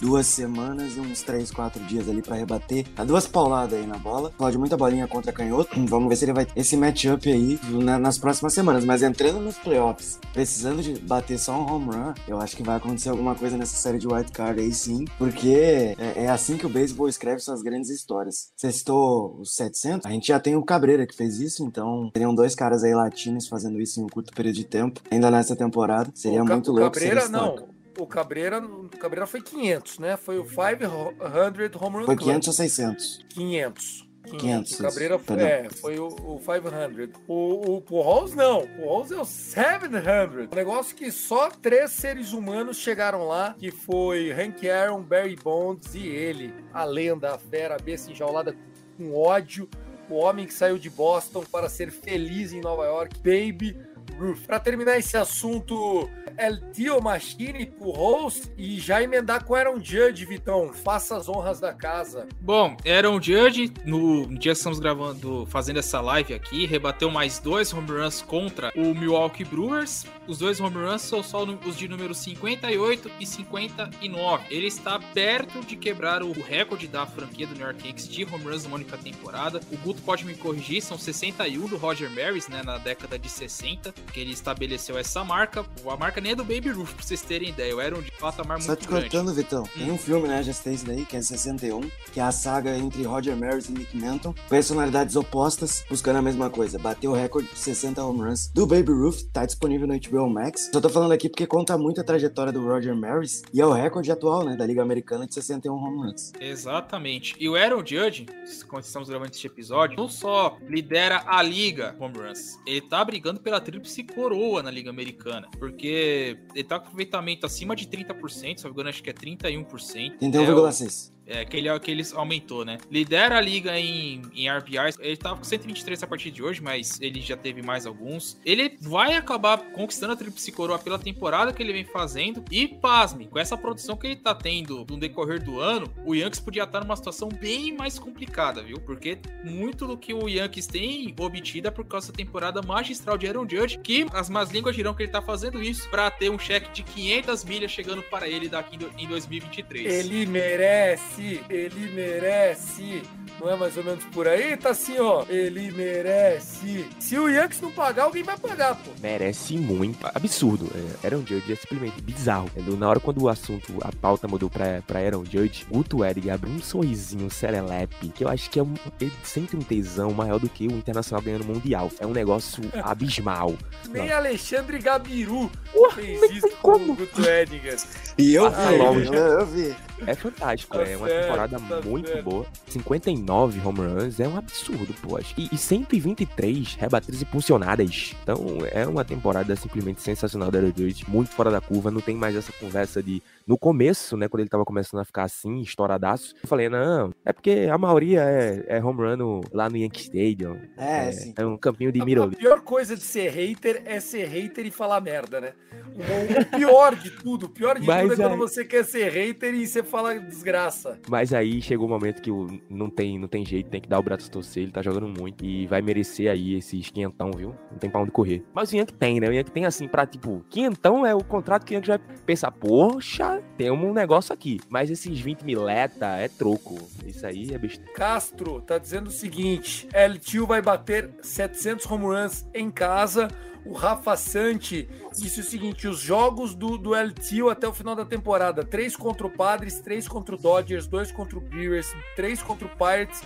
duas semanas e uns 3, 4 dias ali pra rebater. Dá duas pauladas aí na bola. Pode muita bolinha contra canhoto. Vamos ver se ele vai esse matchup aí na- nas próximas semanas. Mas entrando nos playoffs, precisando de bater só um home run, eu acho que vai acontecer alguma coisa nessa série de wild card aí sim. Porque é, é assim que o beisebol escreve suas grandes histórias. Você citou os 700, a gente já tem o Cabreira que fez isso, então seriam dois caras aí latinos fazendo isso em um curto período de tempo. Ainda nessa temporada. Seria O muito louco. Cabreira, não. O Cabreira, o Cabreira foi 500, né? Foi o 500 home run Foi club. 500 ou 600? 500. 500, O Cabreira foi, é, foi o, o 500. O, o Pujols não. O Pujols é o 700. Um negócio que só três seres humanos chegaram lá, que foi Hank Aaron, Barry Bonds e ele. A lenda, a fera, a besta enjaulada com ódio. O homem que saiu de Boston para ser feliz em Nova York. Baby Ruth. Para terminar esse assunto, El Tio Machine, Pujols e já emendar com Aaron Judge, Vitão. Faça as honras da casa. Bom, Aaron Judge, no dia que estamos gravando, fazendo essa live aqui, rebateu mais dois home runs contra o Milwaukee Brewers. Os dois home runs são só os de número 58 e 59. Ele está perto de quebrar o recorde da franquia do New York Yankees de home runs única temporada. O Guto pode me corrigir, são 61 do Roger Maris, né, na década de 60, que ele estabeleceu essa marca. A marca nem é do Baby Ruth, pra vocês terem ideia. O Aaron de patamar Só muito te grande. cortando, Vitão. Tem um filme, né? Já citei isso daí, que é 61, que é a saga entre Roger Maris e Nick Manton. Personalidades opostas, buscando a mesma coisa. Bateu o recorde de 60 home runs do Baby Ruth, tá disponível no HBO Max. Só tô falando aqui porque conta muito a trajetória do Roger Maris e é o recorde atual, né? Da Liga Americana de 61 home runs. Exatamente. E o Aaron Judge, quando estamos gravando este episódio, não só lidera a liga home runs, ele tá brigando pela tríplice coroa na liga americana, porque ele tá com aproveitamento acima de 30%, se não me engano, acho que é 31%. É, o- 31,6. É, que ele, que aumentou, né? Lidera a liga em, em RBIs. Ele tava com 123 a partir de hoje, mas ele já teve mais alguns. Ele vai acabar conquistando a Tríplice Coroa pela temporada que ele vem fazendo. E, pasme, com essa produção que ele tá tendo no decorrer do ano, o Yankees podia estar numa situação bem mais complicada, viu? Porque muito do que o Yankees tem obtido é por causa da temporada magistral de Aaron Judge, que as más línguas dirão que ele tá fazendo isso para ter um cheque de 500 milhas chegando para ele daqui em 2023. Ele merece, ele merece. Não é mais ou menos por aí? Tá assim, ó. Ele merece. Se o Yankees não pagar, alguém vai pagar, pô. Merece muito. Absurdo. É, Aaron Judge é simplesmente bizarro. É, Na hora quando o assunto, a pauta mudou pra, pra Aaron Judge, Guto Edgar abriu um sorrisinho serelepe, que eu acho que é um, ele sente um tesão maior do que o Internacional ganhando o Mundial. É um negócio abismal. Nem Alexandre Gabiru fez isso com o Guto Edinger. E eu Ah, vi, longe. eu, vi. É fantástico, Tá é uma certo, temporada tá muito certo. boa. 59 home runs é um absurdo, pô. acho. E, e 123 rebatidas impulsionadas. Então é uma temporada simplesmente sensacional da Judge, muito fora da curva. Não tem mais essa conversa de. No começo, né, quando ele tava começando a ficar assim, estouradaço, eu falei, não, é porque a maioria é, é home run no- lá no Yankee Stadium. É, É, sim. é um campinho de A, a pior coisa de ser hater é ser hater e falar merda, né? O, pior de tudo, o pior de Mas tudo é quando aí- você quer ser hater e você fala desgraça. Mas aí chegou o momento que não, tem, não tem jeito, tem que dar o braço torcer, ele tá jogando muito e vai merecer aí esses quinhentão, viu? Não tem pra onde correr. Mas o Yankee tem, né? O Yankee tem assim pra, tipo, quinhentão é o contrato que o Yankee vai pensar, poxa, tem um negócio aqui. Mas esses 20 mileta é troco. Isso aí é besteira. Castro tá dizendo o seguinte: El Tio vai bater 700 home runs em casa. O Rafa Santi disse o seguinte: os jogos do, do El Tio até o final da temporada: três contra o Padres, três contra o Dodgers, dois contra o Brewers, três contra o Pirates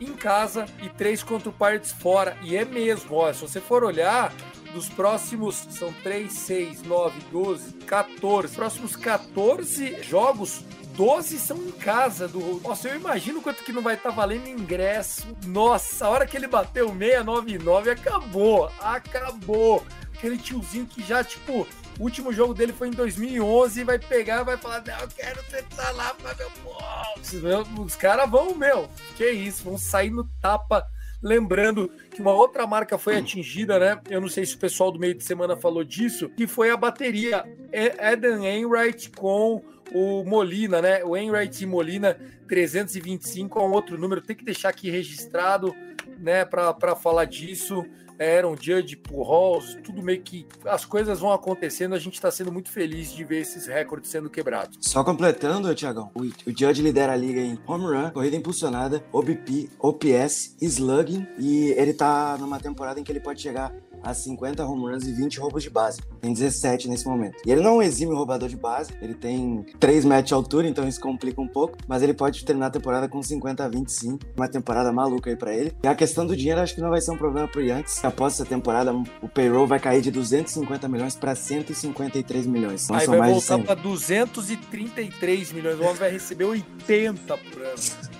em casa e três contra o Pirates fora. E é mesmo, ó, se você for olhar, dos próximos, são 3, 6, 9, 12, 14, próximos 14 jogos, 12 são em casa do. Nossa, eu imagino quanto que não vai estar tá valendo ingresso. Nossa, a hora que ele bateu 699, acabou. Acabou. Aquele tiozinho que já, tipo, o último jogo dele foi em 2011 e vai pegar vai falar: Não, eu quero tentar lá pra meu povo. Os caras vão, meu, que isso, vão sair no tapa. Lembrando que uma outra marca foi atingida, né? Eu não sei se o pessoal do meio de semana falou disso, que foi a bateria Eden Enright com o Molina, né? O Enright Molina 325 é um outro número, tem que deixar aqui registrado, né, para falar disso. Aaron Judge, Pujols, tudo meio que as coisas vão acontecendo, a gente está sendo muito feliz de ver esses recordes sendo quebrados. Só completando, Tiagão, o, o Judge lidera a liga em home run, corrida impulsionada, OBP, OPS, slugging e ele tá numa temporada em que ele pode chegar a 50 home runs e 20 roubos de base. Tem 17 nesse momento. E ele não é um exímio roubador de base, ele tem 3 metros de altura, então isso complica um pouco, mas ele pode terminar a temporada com 50 a 25. Uma temporada maluca aí pra ele. E a questão do dinheiro acho que não vai ser um problema pro Yankees. Após essa temporada, o payroll vai cair de 250 milhões para 153 milhões. Então, aí vai voltar para 233 milhões. O homem vai receber 80 por ano.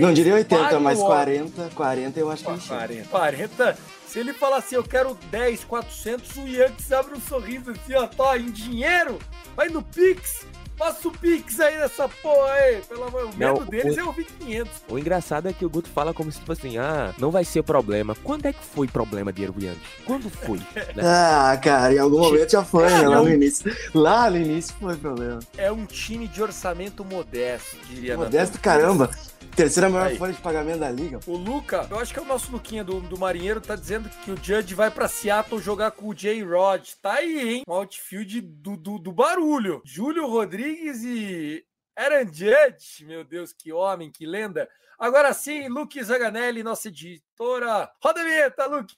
Não diria 80, mas 40, 40 eu acho que 40, 40 se ele falar assim, eu quero 10, 400, o Yankees abre um sorriso assim, ó, tá, em dinheiro, vai no Pix, Passa o Pix aí nessa porra aí, pelo amor. O medo não, deles o, é ouvir 500. O engraçado é que o Guto fala como se, tipo assim, ah, não vai ser problema. Quando é que foi problema de Yankees? Quando foi? né? Ah, cara, em algum momento já foi, né? Lá no início. Lá no início foi problema. É um time de orçamento modesto, diria. Modesto, caramba. Terceira maior Aí. folha de pagamento da liga. O Luca, eu acho que é o nosso Luquinha do, do Marinheiro, tá dizendo que o Judge vai pra Seattle jogar com o J-Rod. Tá aí, hein? Um outfield do, do, do barulho. Júlio Rodrigues e Aaron Judge. Meu Deus, que homem, que lenda. Agora sim, Luke Zaganelli, nossa editora. Roda a vinheta, Luke!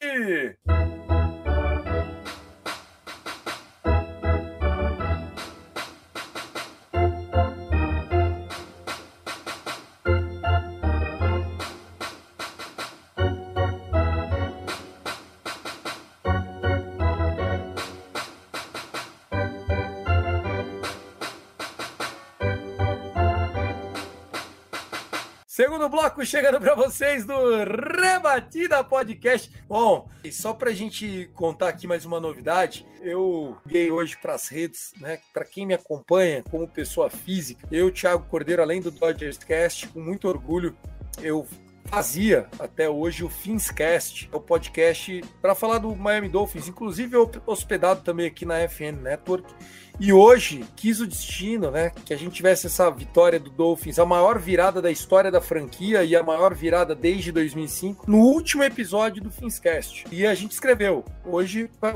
Segundo bloco chegando para vocês do Rebatida Podcast. Bom, e só para a gente contar aqui mais uma novidade, eu liguei hoje para as redes, né? Para quem me acompanha como pessoa física, eu, Thiago Cordeiro, além do Dodgers Cast, com muito orgulho, eu fazia até hoje o Finscast, o podcast para falar do Miami Dolphins, inclusive hospedado também aqui na FN Network. E hoje quis o destino, né, que a gente tivesse essa vitória do Dolphins, a maior virada da história da franquia e a maior virada desde 2005, no último episódio do Finscast. E a gente escreveu: hoje vai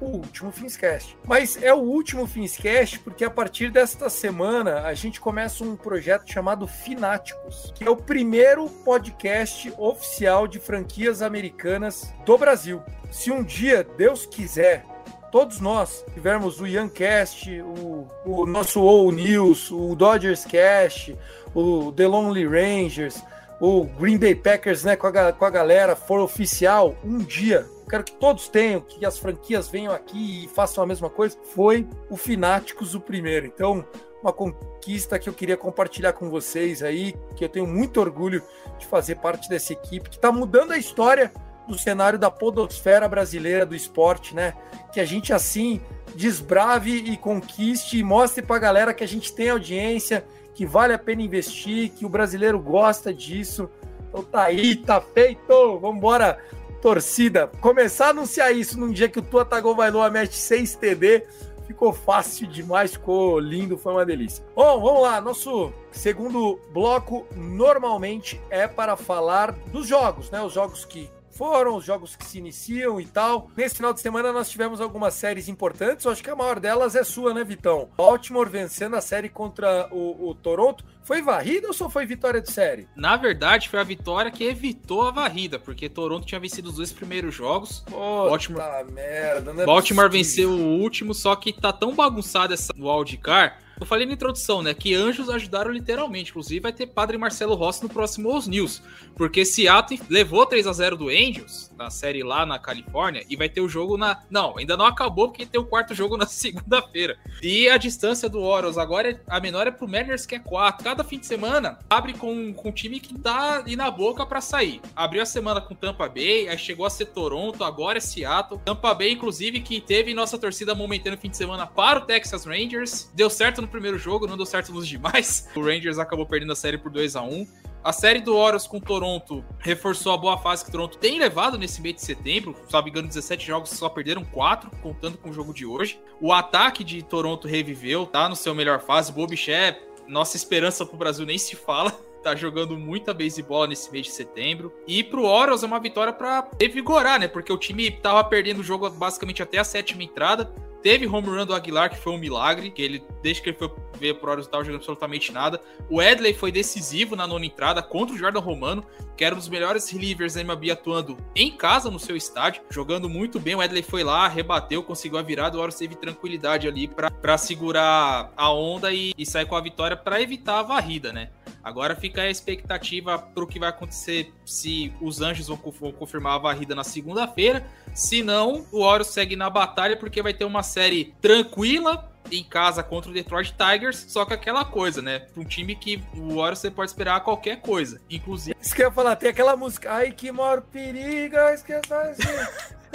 o último Finscast. Mas é o último Finscast porque a partir desta semana a gente começa um projeto chamado Fináticos, que é o primeiro podcast oficial de franquias americanas do Brasil. Se um dia Deus quiser todos nós tivermos o Youngcast, o, o nosso O News, o Dodgers Cast, o The Lonely Rangers, o Green Bay Packers, né, com a, com a galera, for oficial, um dia, quero que todos tenham, que as franquias venham aqui e façam a mesma coisa, foi o Fináticos o primeiro. Então, uma conquista que eu queria compartilhar com vocês aí, que eu tenho muito orgulho de fazer parte dessa equipe, que está mudando a história do cenário da podosfera brasileira do esporte, né? Que a gente assim desbrave e conquiste e mostre para a galera que a gente tem audiência, que vale a pena investir, que o brasileiro gosta disso. Então tá aí, tá feito. Vamos embora, torcida. Começar a anunciar isso num dia que o Tua Tagovailoa mete 6 TD. Ficou fácil demais, ficou lindo, foi uma delícia. Bom, vamos lá. Nosso segundo bloco normalmente é para falar dos jogos, né? Os jogos que foram, os jogos que se iniciam e tal. Nesse final de semana nós tivemos algumas séries importantes, eu acho que a maior delas é sua, né, Vitão? Baltimore vencendo a série contra o, o Toronto. Foi varrida ou só foi vitória de série? Na verdade, foi a vitória que evitou a varrida, porque Toronto tinha vencido os dois primeiros jogos. Puta Baltimore- merda, não é Baltimore possível. venceu o último, só que tá tão bagunçada essa wildcard. Eu falei na introdução, né? Que anjos ajudaram literalmente. Inclusive, vai ter Padre Marcelo Rossi no próximo Os News. Porque Seattle levou 3 a 0 do Angels na série lá na Califórnia e vai ter o jogo na. Não, ainda não acabou porque tem o quarto jogo na segunda-feira. E a distância do Orioles agora, é- a menor é pro Mariners, que é 4. Cada fim de semana abre com, com um time que tá ali na boca pra sair. Abriu a semana com Tampa Bay, aí chegou a ser Toronto, agora é Seattle. Tampa Bay, inclusive, que teve nossa torcida momentânea no fim de semana para o Texas Rangers. Deu certo no primeiro jogo, não deu certo nos demais. O Rangers acabou perdendo a série por 2 a 1 a série do Orioles com Toronto reforçou a boa fase que Toronto tem levado nesse mês de setembro. Me engano, 17 jogos só perderam 4, contando com o jogo de hoje. O ataque de Toronto reviveu, tá no seu melhor fase. Bobiché, nossa esperança pro Brasil nem se fala. Tá jogando muita beisebol nesse mês de setembro. E pro Orioles é uma vitória pra revigorar, né? Porque o time tava perdendo o jogo basicamente até a sétima entrada. Teve home run do Aguilar, que foi um milagre, que ele, desde que ele foi ver pro tava jogando absolutamente nada. O Edley foi decisivo na nona entrada contra o Jordan Romano, que era um dos melhores relievers da MLB atuando em casa no seu estádio, jogando muito bem. O Edley foi lá, rebateu, conseguiu a virada. O Orioles teve tranquilidade ali pra segurar a onda e, e sair com a vitória pra evitar a varrida, né? Agora fica a expectativa pro que vai acontecer se os Anjos vão, vão confirmar a varrida na segunda-feira. Se não, o Orioles segue na batalha porque vai ter uma série tranquila em casa contra o Detroit Tigers, só que aquela coisa, né? Um time que o Orioles você pode esperar qualquer coisa, inclusive. Isso que eu ia falar, tem aquela música. Ai, que maior perigo, esquece assim.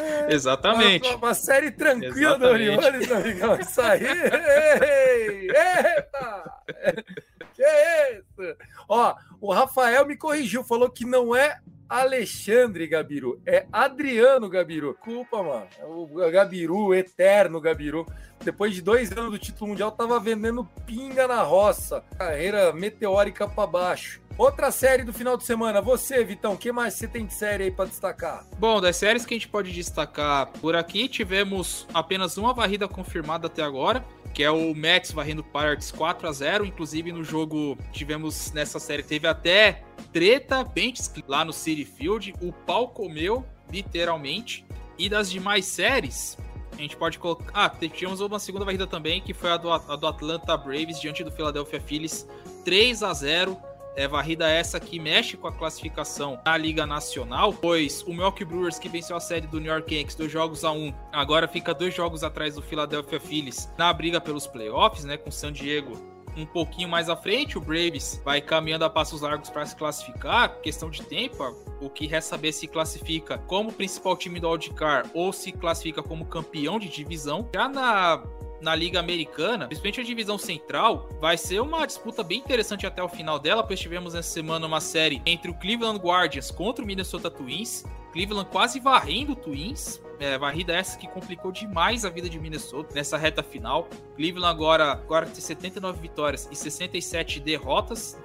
É, Exatamente. Uma, uma série tranquila do Exatamente. Orioles, amigão. Isso aí. Ei, Eita! Que isso? Ó, o Rafael me corrigiu, falou que não é Alexandre Gabiru, é Adriano Gabiru. Culpa, mano. É O Gabiru, eterno Gabiru. Depois de dois anos do título mundial, tava vendendo pinga na roça. Carreira meteórica pra baixo. Outra série do final de semana. Você, Vitão, o que mais você tem de série aí pra destacar? Bom, das séries que a gente pode destacar por aqui, tivemos apenas uma varrida confirmada até agora, que é o Mets varrendo Pirates 4 a 0 Inclusive no jogo tivemos nessa série, teve até treta bem lá no City Field. O pau comeu, literalmente. E das demais séries, a gente pode colocar. Ah, tivemos uma segunda varrida também, que foi a do, a do Atlanta Braves diante do Philadelphia Phillies 3 a 0 é varrida essa que mexe com a classificação na Liga Nacional, pois o Milwaukee Brewers, que venceu a série do New York Yankees, dois jogos a um, agora fica dois jogos atrás do Philadelphia Phillies na briga pelos playoffs, né, com San Diego um pouquinho mais à frente, o Braves vai caminhando a passos largos para se classificar, questão de tempo, o que resta saber se classifica como principal time do Wildcard ou se classifica como campeão de divisão. Já na na Liga Americana, principalmente a divisão central, vai ser uma disputa bem interessante até o final dela, pois tivemos nessa semana uma série entre o Cleveland Guardians contra o Minnesota Twins. Cleveland quase varrendo o Twins, é, varrida essa que complicou demais a vida de Minnesota nessa reta final. Cleveland agora, agora tem 79 vitórias e 67 derrotas,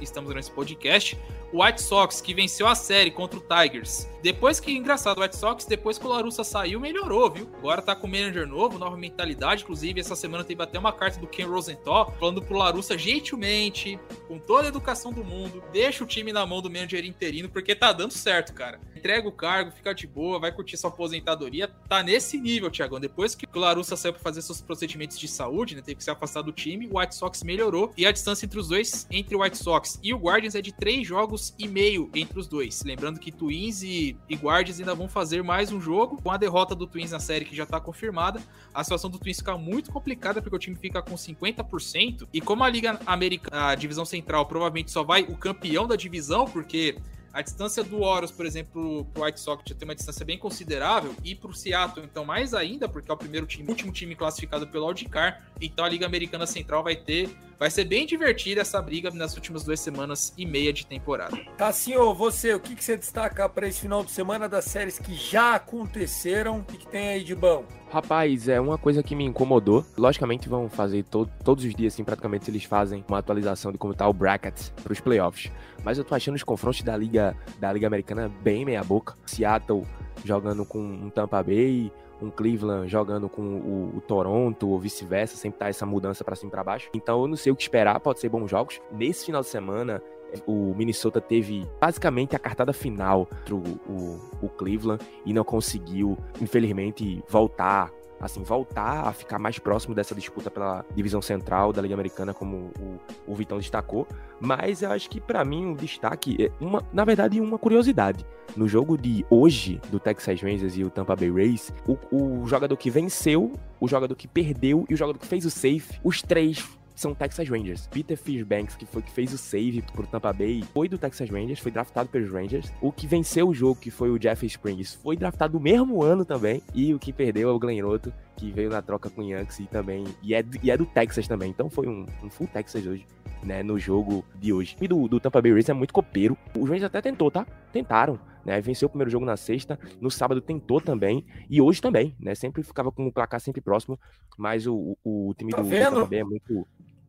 estamos nesse podcast. O White Sox, que venceu a série contra o Tigers. Depois que, engraçado, o White Sox, depois que o Larussa saiu, melhorou, viu? Agora tá com manager novo, nova mentalidade. Inclusive, essa semana teve até uma carta do Ken Rosenthal falando pro Larussa gentilmente, com toda a educação do mundo, deixa o time na mão do manager interino, porque tá dando certo, cara. Entrega o cargo, fica de boa, vai curtir sua aposentadoria. Tá nesse nível, Thiagão. Depois que o Larussa saiu pra fazer seus procedimentos de saúde, né? Teve que se afastar do time, o White Sox melhorou. E a distância entre os dois, entre o White Sox e o Guardians, é de três jogos e meio entre os dois. Lembrando que Twins e, e Guardians ainda vão fazer mais um jogo. Com a derrota do Twins na série que já tá confirmada, a situação do Twins fica muito complicada, porque o time fica com 50%. E como a Liga Americana, a divisão central, provavelmente só vai o campeão da divisão, porque a distância do Orioles, por exemplo, pro White Sox já tem uma distância bem considerável, e pro Seattle, então, mais ainda, porque é o primeiro time, último time classificado pelo Wildcard, então a Liga Americana Central vai ter Vai ser bem divertida essa briga nas últimas duas semanas e meia de temporada. Tá, senhor, você, o que, que você destaca para esse final de semana das séries que já aconteceram? O que, que tem aí de bom? Rapaz, é uma coisa que me incomodou. Logicamente vão fazer to todos os dias, assim, praticamente eles fazem uma atualização de como tá o bracket para os playoffs. Mas eu tô achando os confrontos da liga da liga americana bem meia boca. Seattle jogando com um Tampa Bay, um Cleveland jogando com o, o Toronto ou vice-versa, sempre tá essa mudança para cima e para baixo. Então eu não sei o que esperar, pode ser bons jogos. Nesse final de semana, o Minnesota teve basicamente a cartada final pro o, o Cleveland e não conseguiu, infelizmente, voltar assim, voltar a ficar mais próximo dessa disputa pela divisão central da Liga Americana, como o, o Vitão destacou. Mas eu acho que para mim o um destaque é uma, na verdade, uma curiosidade. No jogo de hoje do Texas Rangers e o Tampa Bay Rays, o, o jogador que venceu, o jogador que perdeu e o jogador que fez o safe, os três são Texas Rangers. Peter Fishbanks, que foi que fez o save pro Tampa Bay, foi do Texas Rangers, foi draftado pelos Rangers. O que venceu o jogo, que foi o Jeff Springs, foi draftado no mesmo ano também. E o que perdeu é o Glenn Roto, que veio na troca com o Yankees e também. E é, e é do Texas também. Então foi um, um full Texas hoje. Né, no jogo de hoje. E do, do Tampa Bay Rays é muito copeiro. O Rangers até tentou, tá? Tentaram, né? Venceu o primeiro jogo na sexta, no sábado tentou também, e hoje também, né? Sempre ficava com o placar sempre próximo, mas o, o, o time Tá do, do? Tampa Bay é muito.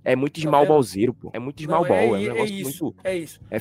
É muito Tá esmalbalzeiro, pô. É muito Não, esmalbal. É, é, um é negócio isso, muito. é isso. É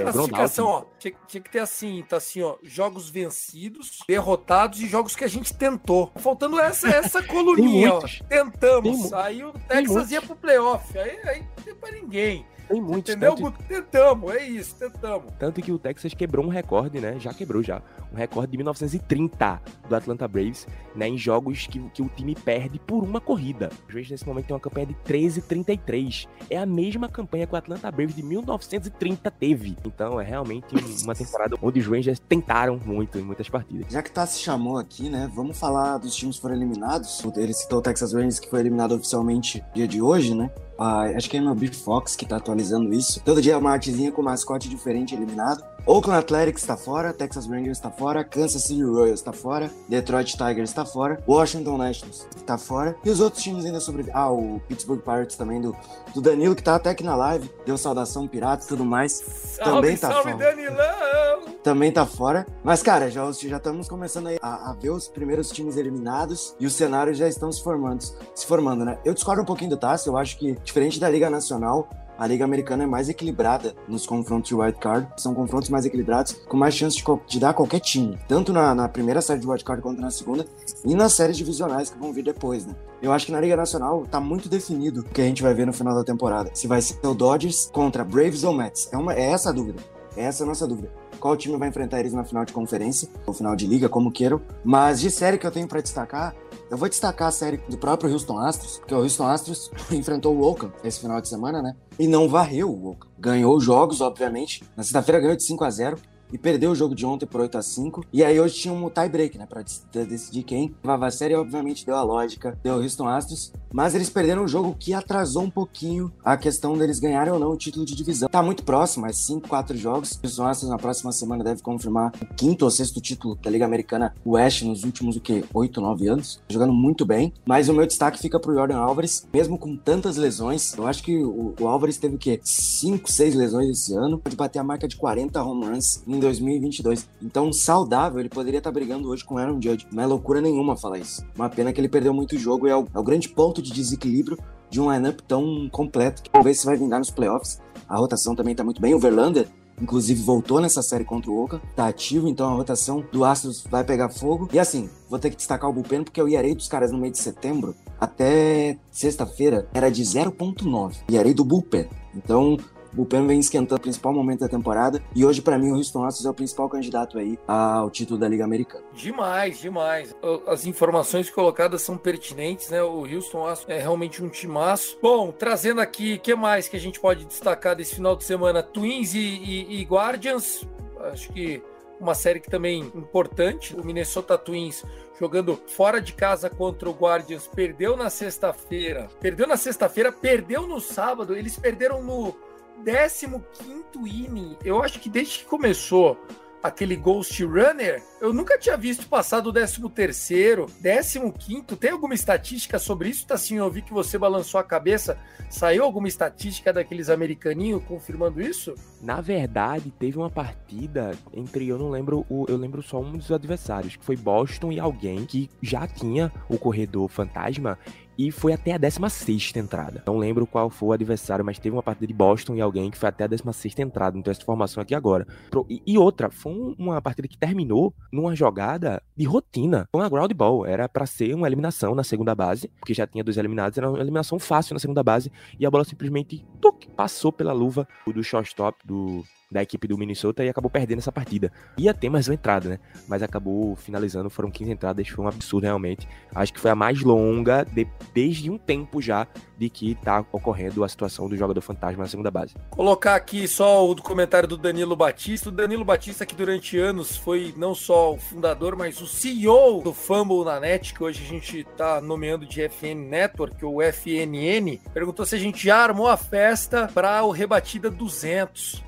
é na grondout. classificação, ó. Tinha, tinha que ter assim, tá assim, ó. Jogos vencidos, derrotados e jogos que a gente tentou. Faltando essa, essa coluninha, ó. Tentamos. Tem aí o Texas ia pro playoff. Aí, aí não tem pra ninguém. Tem muitos. Entendeu, Tanto, Guto? Tentamos, é isso, tentamos. tanto que o Texas quebrou um recorde, né? Já quebrou já. Um recorde de 1930 do Atlanta Braves, né? Em jogos que, que o time perde por uma corrida. Os Rangers nesse momento tem uma campanha de 13-33. É a mesma campanha que o Atlanta Braves de 1930 teve. Então é realmente uma temporada onde os Rangers tentaram muito em muitas partidas. Já que tá se chamou aqui, né? Vamos falar dos times que foram eliminados. Ele citou o Texas Rangers, que foi eliminado oficialmente no dia de hoje, né? Ah, acho que é MLB Fox que tá atualizando isso. Todo dia é uma artezinha com mascote diferente eliminado. Oakland Athletics está fora, Texas Rangers está fora, Kansas City Royals está fora, Detroit Tigers está fora, Washington Nationals está fora. E os outros times ainda sobrevivem. Ah, o Pittsburgh Pirates também do, do Danilo, que tá até aqui na live. Deu saudação Piratas e tudo mais. Salve, Também tá salve, fora. Danilão! também tá fora. Mas, cara, já, já estamos começando aí a, a ver os primeiros times eliminados e os cenários já estão se formando, se formando, né? Eu discordo um pouquinho do Tassi, eu acho que, diferente da Liga Nacional, a Liga Americana é mais equilibrada nos confrontos de wild card. São confrontos mais equilibrados, com mais chance de, de dar qualquer time. Tanto na, na primeira série de wild card quanto na segunda. E nas séries divisionais que vão vir depois, né? Eu acho que na Liga Nacional tá muito definido o que a gente vai ver no final da temporada. Se vai ser o Dodgers contra Braves ou Mets. É, uma, é essa a dúvida. É essa a nossa dúvida. Qual time vai enfrentar eles na final de conferência, ou final de liga, como queiram. Mas de série que eu tenho pra destacar, eu vou destacar a série do próprio Houston Astros, porque o Houston Astros enfrentou o Oakland esse final de semana, né? E não varreu o Oakland. Ganhou os jogos, obviamente. Na sexta-feira ganhou de 5 a 0 e perdeu o jogo de ontem por 8 a 5 E aí hoje tinha um tie break, né? Pra dec- decidir quem levava a série. Obviamente deu a lógica, deu o Houston Astros. Mas eles perderam o jogo que atrasou um pouquinho a questão deles ganharem ou não o título de divisão. Tá muito próximo, mais 5, 4 jogos. O Houston Astros na próxima semana deve confirmar o quinto ou sexto título da Liga Americana West nos últimos, o quê? 8, 9 anos. Jogando muito bem. Mas o meu destaque fica pro Jordan Álvares, mesmo com tantas lesões. Eu acho que o, o Álvares teve o quê? 5, 6 lesões esse ano. Pode bater a marca de 40 home runs em 2022. Então, saudável, ele poderia estar brigando hoje com Aaron Judge. Não é loucura nenhuma falar isso. Uma pena que ele perdeu muito jogo e é o, é o grande ponto de desequilíbrio de um lineup tão completo. Vamos ver se vai vingar nos playoffs. A rotação também tá muito bem. O Verlander, inclusive, voltou nessa série contra o Oka. Tá ativo, então a rotação do Astros vai pegar fogo. E assim, vou ter que destacar o bullpen, porque o IRA dos caras no mês de setembro até sexta-feira era de 0.9. IRA do bullpen. Então, bullpen vem esquentando o principal momento da temporada. E hoje, pra mim, o Houston Astros é o principal candidato aí ao título da Liga Americana. Demais, demais. As informações colocadas são pertinentes, né? O Houston Astros é realmente um timaço. Bom, trazendo aqui, o que mais que a gente pode destacar desse final de semana? Twins e, e- e Guardians, acho que uma série que também importante. O Minnesota Twins jogando fora de casa contra o Guardians, perdeu na sexta-feira. Perdeu na sexta-feira, perdeu no sábado. Eles perderam no 15º inning. Eu acho que desde que começou aquele Ghost Runner, eu nunca tinha visto passar do 13 terceiro, 15 quinto. Tem alguma estatística sobre isso, Tassinho? Eu vi que você balançou a cabeça. Saiu alguma estatística daqueles americaninhos confirmando isso? Na verdade, teve uma partida entre, eu não lembro, eu lembro só um dos adversários, que foi Boston e alguém que já tinha o corredor fantasma e foi até a 16 entrada. Não lembro qual foi o adversário, mas teve uma partida de Boston e alguém que foi até a 16 entrada. Então, essa informação aqui agora. E, outra, foi uma partida que terminou numa jogada de rotina. Foi uma ground ball. Era para ser uma eliminação na segunda base, porque já tinha dois eliminados. Era uma eliminação fácil na segunda base. E a bola simplesmente tuc, passou pela luva do shortstop do da equipe do Minnesota e acabou perdendo essa partida. Ia ter mais uma entrada, né? Mas acabou finalizando, foram 15 entradas, foi um absurdo realmente. Acho que foi a mais longa de, desde um tempo já de que tá ocorrendo a situação do jogador fantasma na segunda base. Colocar aqui só o comentário do Danilo Batista. O Danilo Batista que durante anos foi não só o fundador, mas o CEO do Fumble na Net, que hoje a gente tá nomeando de FN Network ou FNN, perguntou se a gente já armou a festa para o Rebatida 200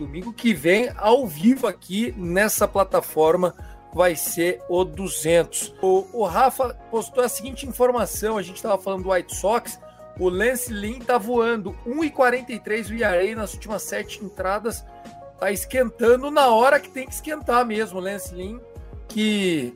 domingo que vem, ao vivo aqui nessa plataforma, vai ser o 200. O, o Rafa postou a seguinte informação: a gente estava falando do White Sox. O Lance Lynn tá voando 1,43 o ERA nas últimas sete entradas. Tá esquentando na hora que tem que esquentar mesmo. O Lance Lynn, que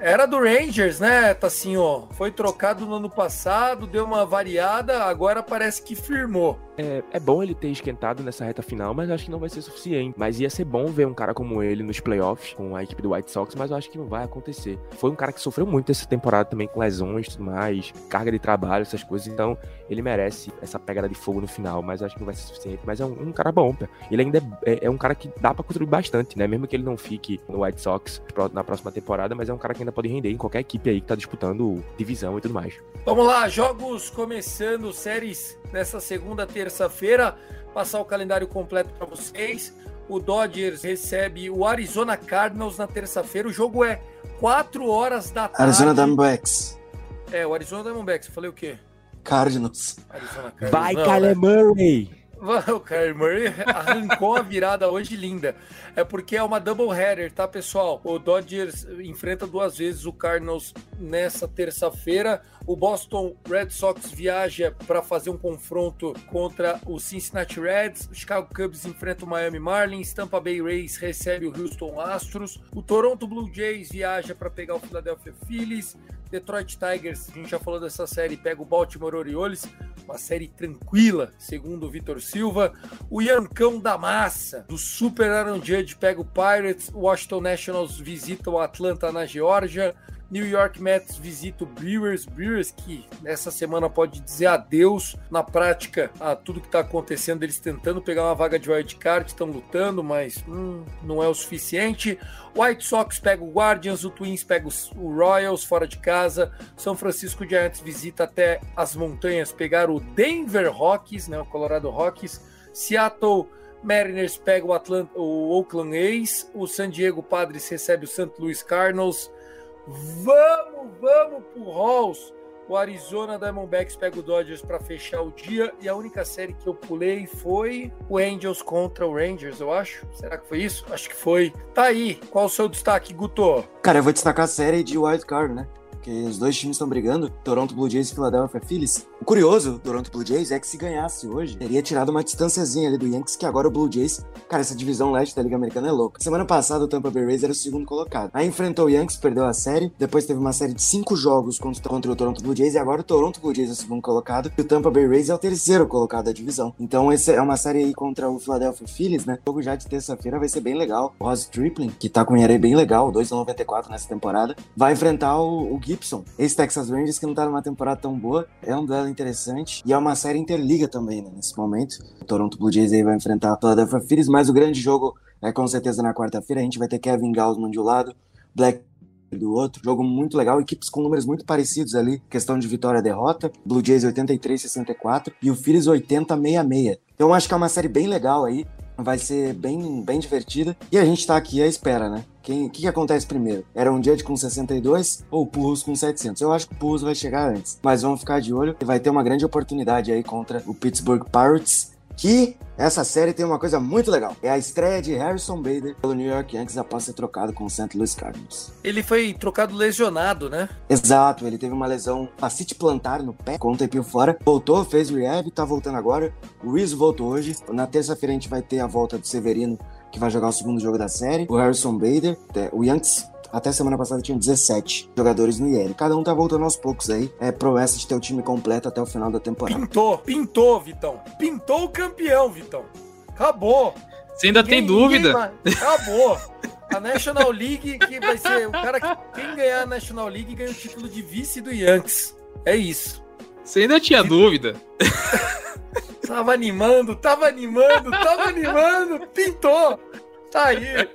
era do Rangers, né, ó. Foi trocado no ano passado, deu uma variada, agora parece que firmou. É, é bom ele ter esquentado nessa reta final, mas acho que não vai ser suficiente. Mas ia ser bom ver um cara como ele nos playoffs, com a equipe do White Sox, mas eu acho que não vai acontecer. Foi um cara que sofreu muito essa temporada também com lesões e tudo mais, carga de trabalho, essas coisas, então ele merece essa pegada de fogo no final, mas acho que não vai ser suficiente. Mas é um, um cara bom, pô. ele ainda é, é, é, um cara que dá para contribuir bastante, né? Mesmo que ele não fique no White Sox na próxima temporada, mas é um cara que ainda pode render em qualquer equipe aí que tá disputando divisão e tudo mais. Vamos lá, jogos começando, séries nessa segunda, terça-feira. Passar o calendário completo para vocês. O Dodgers recebe o Arizona Cardinals na terça-feira. O jogo é 4 horas da tarde. Arizona Diamondbacks. É, o Arizona Diamondbacks. Eu falei o quê? Cardinals. Arizona Cardinals. Vai, Kyler Murray! O Kyler Murray arrancou a virada hoje linda. É porque é uma double header, tá, pessoal? O Dodgers enfrenta duas vezes o Cardinals nessa terça-feira. O Boston Red Sox viaja para fazer um confronto contra o Cincinnati Reds. O Chicago Cubs enfrenta o Miami Marlins. Tampa Bay Rays recebe o Houston Astros. O Toronto Blue Jays viaja para pegar o Philadelphia Phillies. Detroit Tigers, a gente já falou dessa série, pega o Baltimore Orioles, uma série tranquila, segundo o Vitor Silva. O Yancão da Massa, do Super Aaron Judge, pega o Pirates. O Washington Nationals visita o Atlanta na Geórgia. New York Mets visita o Brewers, Brewers que nessa semana pode dizer adeus na prática a tudo que está acontecendo, eles tentando pegar uma vaga de wild card, estão lutando, mas hum, não é o suficiente. White Sox pega o Guardians, o Twins pega o Royals fora de casa, São Francisco Giants visita até as montanhas pegar o Denver Rockies, né, o Colorado Rockies, Seattle Mariners pega o, Atlanta, o Oakland A's, o San Diego Padres recebe o St. Louis Cardinals, Vamos, vamos pro Halls. O Arizona Diamondbacks pega o Dodgers para fechar o dia e a única série que eu pulei foi o Angels contra o Rangers, eu acho. Será que foi isso? Acho que foi. Tá aí. Qual o seu destaque, Guto? Cara, eu vou destacar a série de Wild Card, né? Porque os dois times estão brigando, Toronto Blue Jays e Philadelphia Phillies. O curioso do Toronto Blue Jays é que se ganhasse hoje, teria tirado uma distânciazinha ali do Yankees, que agora o Blue Jays, cara, essa divisão leste da Liga Americana é louca. Semana passada o Tampa Bay Rays era o segundo colocado. Aí enfrentou o Yankees, perdeu a série, depois teve uma série de cinco jogos contra, contra o Toronto Blue Jays, e agora o Toronto Blue Jays é o segundo colocado, e o Tampa Bay Rays é o terceiro colocado da divisão. Então essa é uma série aí contra o Philadelphia Phillies, né? O jogo já de terça-feira vai ser bem legal. O Ross Tripling, que tá com um ERA bem legal, 2,94 nessa temporada, vai enfrentar o, o Gibson, esse Texas Rangers que não tá numa temporada tão boa. É um duelo interessante. E é uma série interliga também, né, nesse momento. O Toronto Blue Jays aí vai enfrentar a Philadelphia Phillies, mas o grande jogo é com certeza na quarta-feira. A gente vai ter Kevin Gausman de um lado, Black do outro. Jogo muito legal, equipes com números muito parecidos ali, questão de vitória e derrota. Blue Jays 83-64 e o Phillies 80-66. Então acho que é uma série bem legal aí, vai ser bem, bem divertida. E a gente tá aqui à espera, né? Quem, o que, que, acontece primeiro? Era um Judge com 62 ou Purros com 700? Eu acho que o Purros vai chegar antes, mas vamos ficar de olho e vai ter uma grande oportunidade aí contra o Pittsburgh Pirates que essa série tem uma coisa muito legal. É a estreia de Harrison Bader pelo New York Yankees após ser trocado com o St. Louis Cardinals. Ele foi trocado lesionado, né? Exato, ele teve uma lesão facite plantar no pé, com um tempinho fora. Voltou, fez rehab, tá voltando agora. O Rizzo voltou hoje. Na terça-feira a gente vai ter a volta do Severino, que vai jogar o segundo jogo da série. O Harrison Bader, é, o Yankees até semana passada tinha 17 jogadores no IL. Cada um tá voltando aos poucos aí. É promessa de ter o time completo até o final da temporada. Pintou, pintou, Vitão. Pintou o campeão, Vitão. Acabou. Você ainda tem dúvida? mais- Acabou. A National League, que vai ser o cara que. Quem ganhar a National League ganha o título de vice do Yankees. É isso. Você ainda tinha dúvida? Tava animando, tava animando, tava animando, pintou. Tá aí.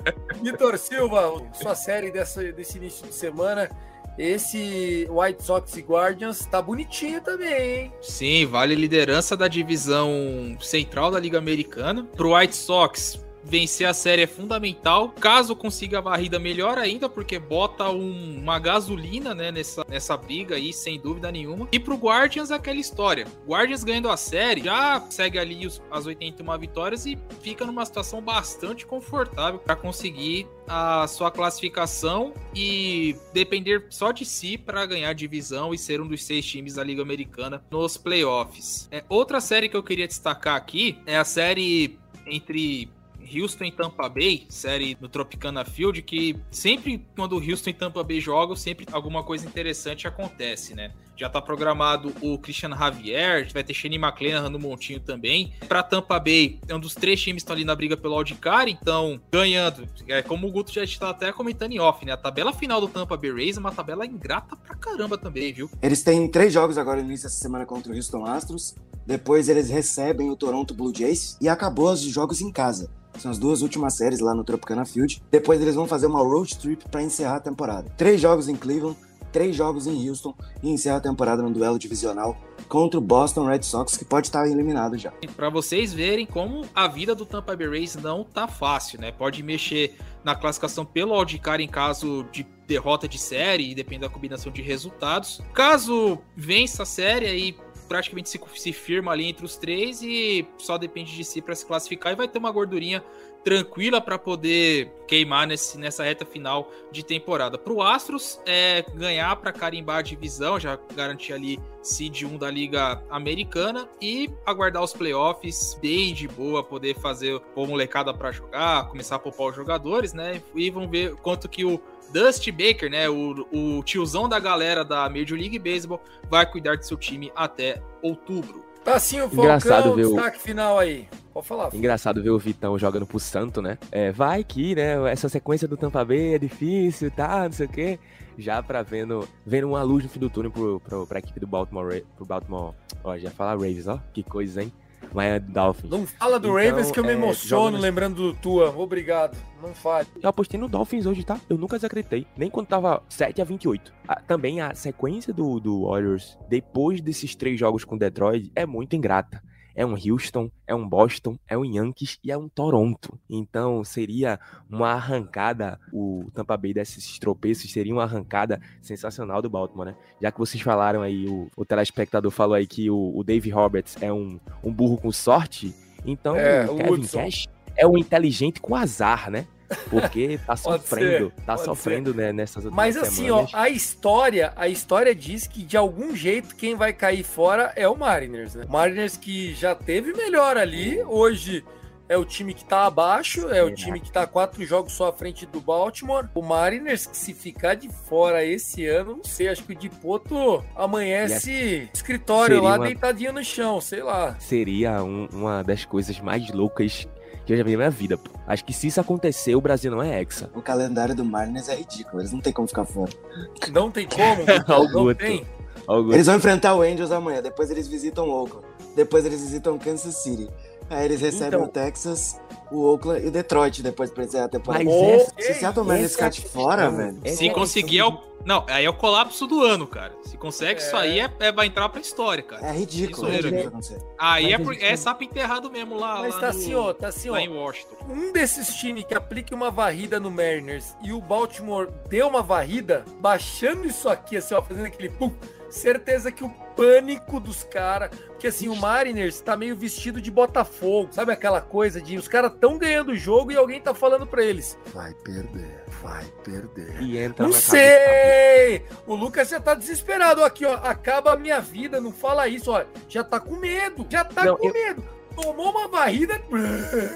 Vitor Silva, sua série dessa, desse início de semana. Esse White Sox e Guardians tá bonitinho também, hein? Sim, vale liderança da divisão central da Liga Americana. Pro White Sox, vencer a série é fundamental. Caso consiga a varrida, melhor ainda, porque bota um- uma gasolina né, nessa, nessa briga aí, sem dúvida nenhuma. E pro Guardians, aquela história. Guardians ganhando a série, já segue ali os- as 81 vitórias e fica numa situação bastante confortável para conseguir a sua classificação e depender só de si para ganhar divisão e ser um dos seis times da Liga Americana nos playoffs. É, outra série que eu queria destacar aqui é a série entre Houston e Tampa Bay, série no Tropicana Field, que sempre quando o Houston e Tampa Bay jogam, sempre alguma coisa interessante acontece, né? Já tá programado o Christian Javier, vai ter Shane McClanahan no montinho também. Pra Tampa Bay, é um dos três times que estão ali na briga pelo wildcard, então ganhando. É como o Guto já está até comentando em off, né? A tabela final do Tampa Bay Rays é uma tabela ingrata pra caramba também, viu? Eles têm três jogos agora no início dessa semana contra o Houston Astros. Depois eles recebem o Toronto Blue Jays e acabou os jogos em casa. São as duas últimas séries lá no Tropicana Field. Depois eles vão fazer uma road trip para encerrar a temporada. Três jogos em Cleveland, três jogos em Houston e encerra a temporada no duelo divisional contra o Boston Red Sox, que pode estar eliminado já. Pra vocês verem como a vida do Tampa Bay Rays não tá fácil, né? Pode mexer na classificação pelo wildcard em caso de derrota de série e depende da combinação de resultados. Caso vença a série, aí praticamente se, se firma ali entre os três e só depende de si para se classificar e vai ter uma gordurinha tranquila para poder queimar nesse, nessa reta final de temporada. Para o Astros é ganhar para carimbar a divisão, já garantir ali seed 1 da Liga Americana e aguardar os playoffs bem de boa, poder fazer pôr molecada para jogar, começar a poupar os jogadores, né? E vamos ver quanto que o Dusty Baker, né, o, o tiozão da galera da Major League Baseball, vai cuidar do seu time até outubro. Tassinho Engraçado Falcão, ver o- destaque final aí. Pode falar. Engraçado ver o Vitão jogando pro Santo, né? É, vai que, né? Essa sequência do Tampa Bay é difícil, tá? Não sei o quê. Já pra vendo, vendo uma luz no fim do túnel pro, pro, pra equipe do Baltimore, pro Baltimore. Ó, já falar Ravens, ó. Que coisa, hein? Miami Dolphins. Não fala do Então, Ravens que eu me é, emociono no- lembrando do Tua. Obrigado. Não fale. Eu apostei no Dolphins hoje, tá? Eu nunca desacreditei. Nem quando tava 7 a 28. Ah, também a sequência do, do Warriors, depois desses três jogos com Detroit, é muito ingrata. É um Houston, é um Boston, é um Yankees e é um Toronto. Então seria uma arrancada, o Tampa Bay desses tropeços seria uma arrancada sensacional do Baltimore, né? Já que vocês falaram aí, o, o telespectador falou aí que o, o Dave Roberts é um, um burro com sorte, então É, o Kevin Woodson. Cash é um inteligente com azar, né? Porque tá sofrendo, ser, tá sofrendo, né, nessas Mas assim, ó, a história, a história diz que de algum jeito quem vai cair fora é o Mariners, né? O Mariners que já teve melhor ali, hoje é o time que tá abaixo, é o Será? time que tá quatro jogos só à frente do Baltimore. O Mariners que se ficar de fora esse ano, não sei, acho que o Dipoto amanhece escritório Seria lá uma- deitadinho no chão, sei lá. Seria um- uma das coisas mais loucas que eu já vi na minha vida. pô. Acho que se isso acontecer, o Brasil não é hexa. O calendário do Mariners é ridículo, eles não tem como ficar fora. Não tem como, não Guto. tem. Eles vão enfrentar o Angels amanhã, depois eles visitam o Oakland, depois eles visitam Kansas City. Aí eles recebem Então. o Texas, o Oakland e o Detroit depois pra encerrar a temporada. Mas Ô, essa, Se o Seattle Mariners ficar de fora, velho. essa Se é conseguir, é o... não, aí é o colapso do ano, cara. Se consegue isso É. aí, é, é- vai entrar pra história, cara. É ridículo, Isso é ridículo isso. Aí é, é não- sapo enterrado mesmo lá, Mas lá, tá no- assim, ó, tá assim, ó. lá em Washington. um desses times que aplique uma varrida no Mariners e o Baltimore deu uma varrida, baixando isso aqui, assim, ó, fazendo aquele pum, Certeza que o pânico dos caras. Porque assim, o Mariners tá meio vestido de Botafogo. Sabe aquela coisa de os caras tão ganhando o jogo e alguém tá falando pra eles. Vai perder, vai perder. E entra Não na cabeça- sei! O Lucas já tá desesperado aqui, ó. Acaba a minha vida, não fala isso, ó. Já tá com medo, já tá Não, com eu- medo. Tomou uma varrida.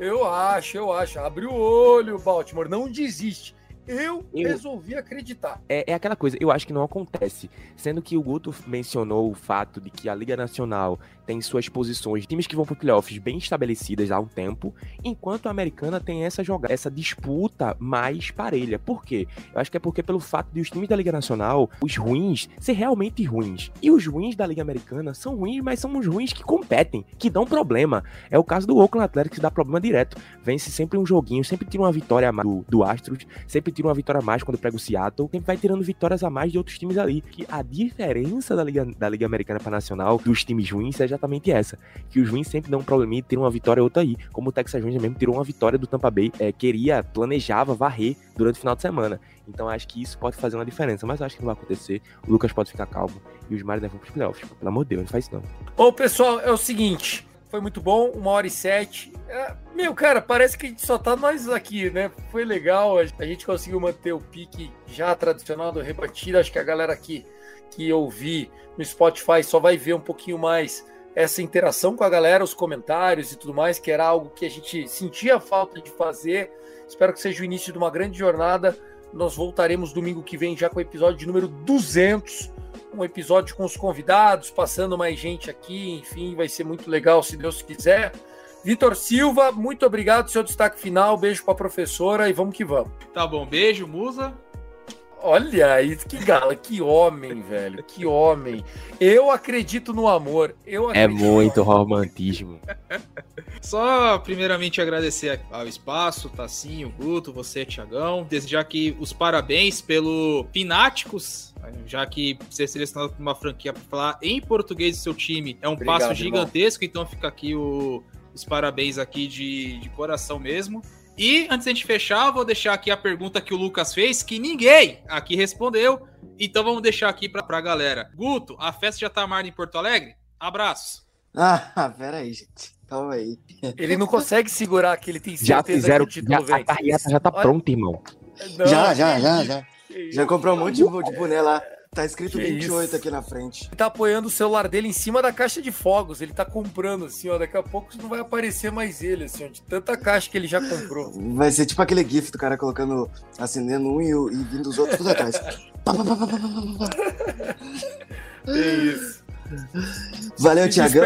Eu acho, eu acho. Abre o olho, Baltimore. Não desiste. Eu, Eu- resolvi acreditar. É, é aquela coisa, eu acho que não acontece. Sendo que o Guto mencionou o fato de que a Liga Nacional tem suas posições, times que vão para playoffs bem estabelecidas há um tempo, enquanto a americana tem essa jogada, essa disputa mais parelha. Por quê? Eu acho que é porque pelo fato de os times da Liga Nacional, os ruins, ser realmente ruins. E os ruins da Liga Americana são ruins, mas são os ruins que competem, que dão problema. É o caso do Oakland Athletics que dá problema direto. Vence sempre um joguinho, sempre tira uma vitória do, do Astros, sempre tira uma vitória a mais quando pega o Seattle, sempre vai tirando vitórias a mais de outros times ali. Que a diferença da Liga, da Liga Americana para Nacional dos times ruins é exatamente essa. Que os ruins sempre dão um probleminha e tiram uma vitória ou outra aí. Como o Texas Rangers mesmo tirou uma vitória do Tampa Bay, é, queria, planejava varrer durante o final de semana. Então acho que isso pode fazer uma diferença, mas acho que não vai acontecer. O Lucas pode ficar calmo e os Mariners vão pros playoffs. Pelo amor de Deus, não faz isso não. Bom, pessoal, é o seguinte. Foi muito bom, uma hora e sete. É, meu, cara, parece que a gente só tá nós aqui, né? Foi legal, a gente conseguiu manter o pique já tradicional do rebatida. Acho que a galera aqui que ouvir no Spotify só vai ver um pouquinho mais essa interação com a galera, os comentários e tudo mais, que era algo que a gente sentia falta de fazer. Espero que seja o início de uma grande jornada. Nós voltaremos domingo que vem já com o episódio de número 200 um episódio com os convidados, passando mais gente aqui, enfim, vai ser muito legal se Deus quiser. Vitor Silva, muito obrigado, seu destaque final, beijo para a professora e vamos que vamos. Tá bom, beijo, Musa. Olha isso, que gala, que homem, velho, que homem. Eu acredito no amor, eu É muito amor. romantismo. Só primeiramente agradecer ao espaço, Tassinho, Guto, você, Tiagão. Desejar aqui os parabéns pelo Pináticos, já que ser selecionado por uma franquia para falar em português do seu time é um Obrigado, passo irmão. gigantesco, então fica aqui o- os parabéns aqui de, de coração mesmo. E antes da gente fechar, eu vou deixar aqui a pergunta que o Lucas fez, que ninguém aqui respondeu. Então vamos deixar aqui pra, pra galera. Guto, a festa já tá armada em Porto Alegre? Abraços. Ah, pera aí, gente. Calma aí. Ele não consegue segurar que ele tem Já certeza fizeram. que o título Já, a carreata já tá Olha- pronta, irmão. Não, já, já, já, já. que Já comprou um monte de, de boné lá. Tá escrito Que 28 isso. aqui na frente. Ele tá apoiando o celular dele em cima da caixa de fogos. Ele tá comprando, assim, ó. Daqui a pouco não vai aparecer mais ele, assim, ó, de tanta caixa que ele já comprou. Vai ser tipo aquele gif do cara colocando, acendendo um e, e vindo os outros tudo atrás. Pá, pá, pá, pá, pá, pá, pá. É isso. Valeu, Tiagão.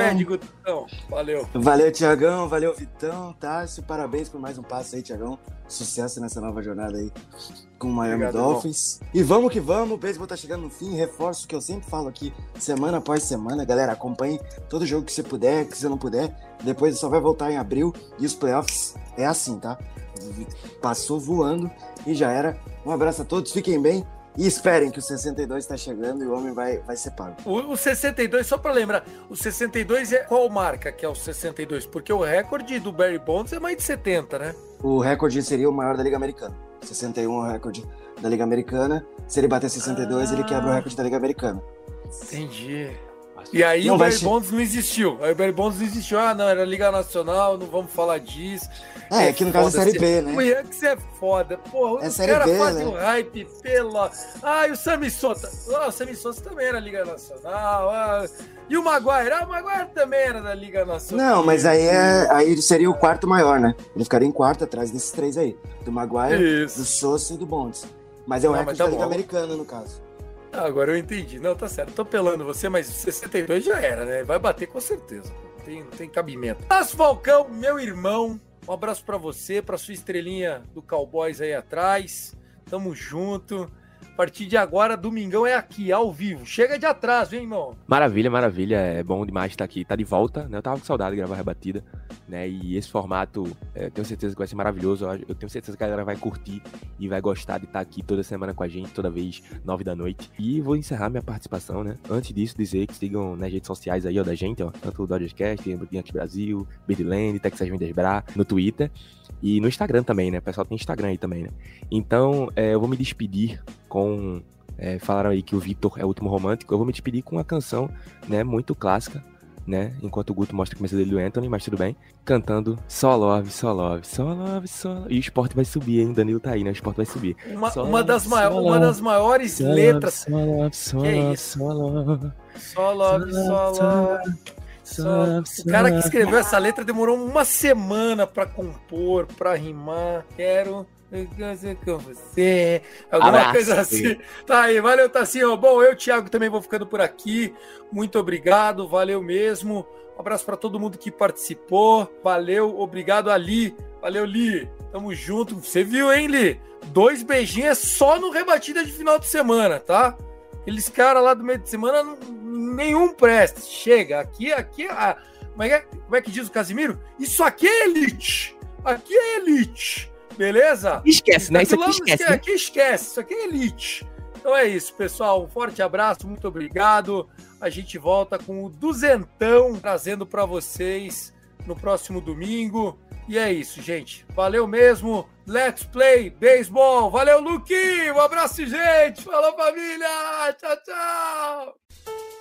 Valeu. Valeu, Tiagão. Valeu, Vitão. Tássio, parabéns por mais um passo aí, Tiagão. Sucesso nessa nova jornada aí com o Miami Obrigado, Dolphins. E vamos que vamos, o beisebol tá chegando no fim. Reforço o que eu sempre falo aqui, semana após semana. Galera, acompanhe todo jogo que você puder, que você não puder. Depois só vai voltar em abril. E os playoffs é assim, tá? Passou voando e já era. Um abraço a todos, fiquem bem. E esperem que o 62 tá chegando e o homem vai, vai ser pago. O, o 62, só pra lembrar, o 62 é qual marca que é o 62? Porque o recorde do Barry Bonds é mais de 70, né? O recorde seria o maior da Liga Americana. 61 é o recorde da Liga Americana. Se ele bater 62, ele quebra o recorde da Liga Americana. Entendi. E aí Não o Barry Bonds não existiu. Aí o Barry Bonds não existiu. Ah, não, era Liga Nacional, não vamos falar disso. É, aqui no caso é Série B, né? O Yankees é foda. Porra, É os Série caras B, fazem né? o hype pela. Ah, e o Sammy Sosa. Ah, o Sammy Sosa também era Liga Nacional. Ah, E o Maguire? Ah, o Maguire também era da Liga Nacional. Não, mas aí, é, aí seria o quarto maior, né? Ele ficaria em quarto atrás desses três aí. Do Maguire, Isso. do Sousa e do Bonds. Mas é o Não, recorde tá da Liga. Americana, no caso. Ah, agora eu entendi. Não, tá certo. Tô pelando você, mas 62 já era, né? Vai bater com certeza. Tem, tem cabimento. Mas, Falcão, meu irmão, um abraço pra você, pra sua estrelinha do Cowboys aí atrás. Tamo junto. Partir de agora, domingão é aqui, ao vivo. Chega de atraso, hein, irmão? Maravilha, maravilha. É bom demais estar aqui. Tá de volta, né? Eu tava com saudade de gravar a rebatida, né? E esse formato, é, tenho certeza que vai ser maravilhoso. Eu- Eu tenho certeza que a galera vai curtir e vai gostar de estar aqui toda semana com a gente, toda vez, nove da noite. E vou encerrar minha participação, né? Antes disso, dizer que sigam nas redes sociais aí, ó, da gente, ó. Tanto o Dodgerscast, Yankees Brasil, Birdland, Texas Vendas Bra, no Twitter. E no Instagram também, né? O pessoal tem Instagram aí também, né? Então, é, eu vou me despedir com É, falaram aí que o Vitor é o último romântico. Eu vou me despedir com uma canção, né, muito clássica, né? Enquanto o Guto mostra a camisa dele do Anthony, mas tudo bem. Cantando Só Love, Só Love, Só Love, Só Love. E o esporte vai subir, hein? Danilo tá aí, né? O esporte vai subir. Uma, Só uma, das, love, mai- só uma love, das maiores Só letras. Love, só love, só love, isso? só love. Só love, só Só love. Só O cara que escreveu essa letra demorou uma semana pra compor, pra rimar. Quero com você. Alguma Abraço. coisa assim. Tá aí, valeu, Tassinho. Bom, eu, Thiago, também vou ficando por aqui. Muito obrigado, valeu mesmo. Um abraço pra todo mundo que participou. Valeu, obrigado, Ali. Valeu, Li. Tamo junto. Você viu, hein, Li? Dois beijinhos só no rebatida de final de semana, tá? Aqueles caras lá do meio de semana, não- nenhum presta. Chega, aqui, aqui, ah, como, é que, é? como é que diz o Casimiro? Isso aqui é elite. Aqui é elite. Beleza? Esquece, né? Isso aqui lá- esquece, né? Aqui esquece. Isso aqui é elite. Então é isso, pessoal. Um forte abraço, muito obrigado. A gente volta com o duzentão trazendo para vocês no próximo domingo. E é isso, gente. Valeu mesmo. Let's play baseball. Valeu, Luquinho. Um abraço, gente. Falou, família. Tchau, tchau.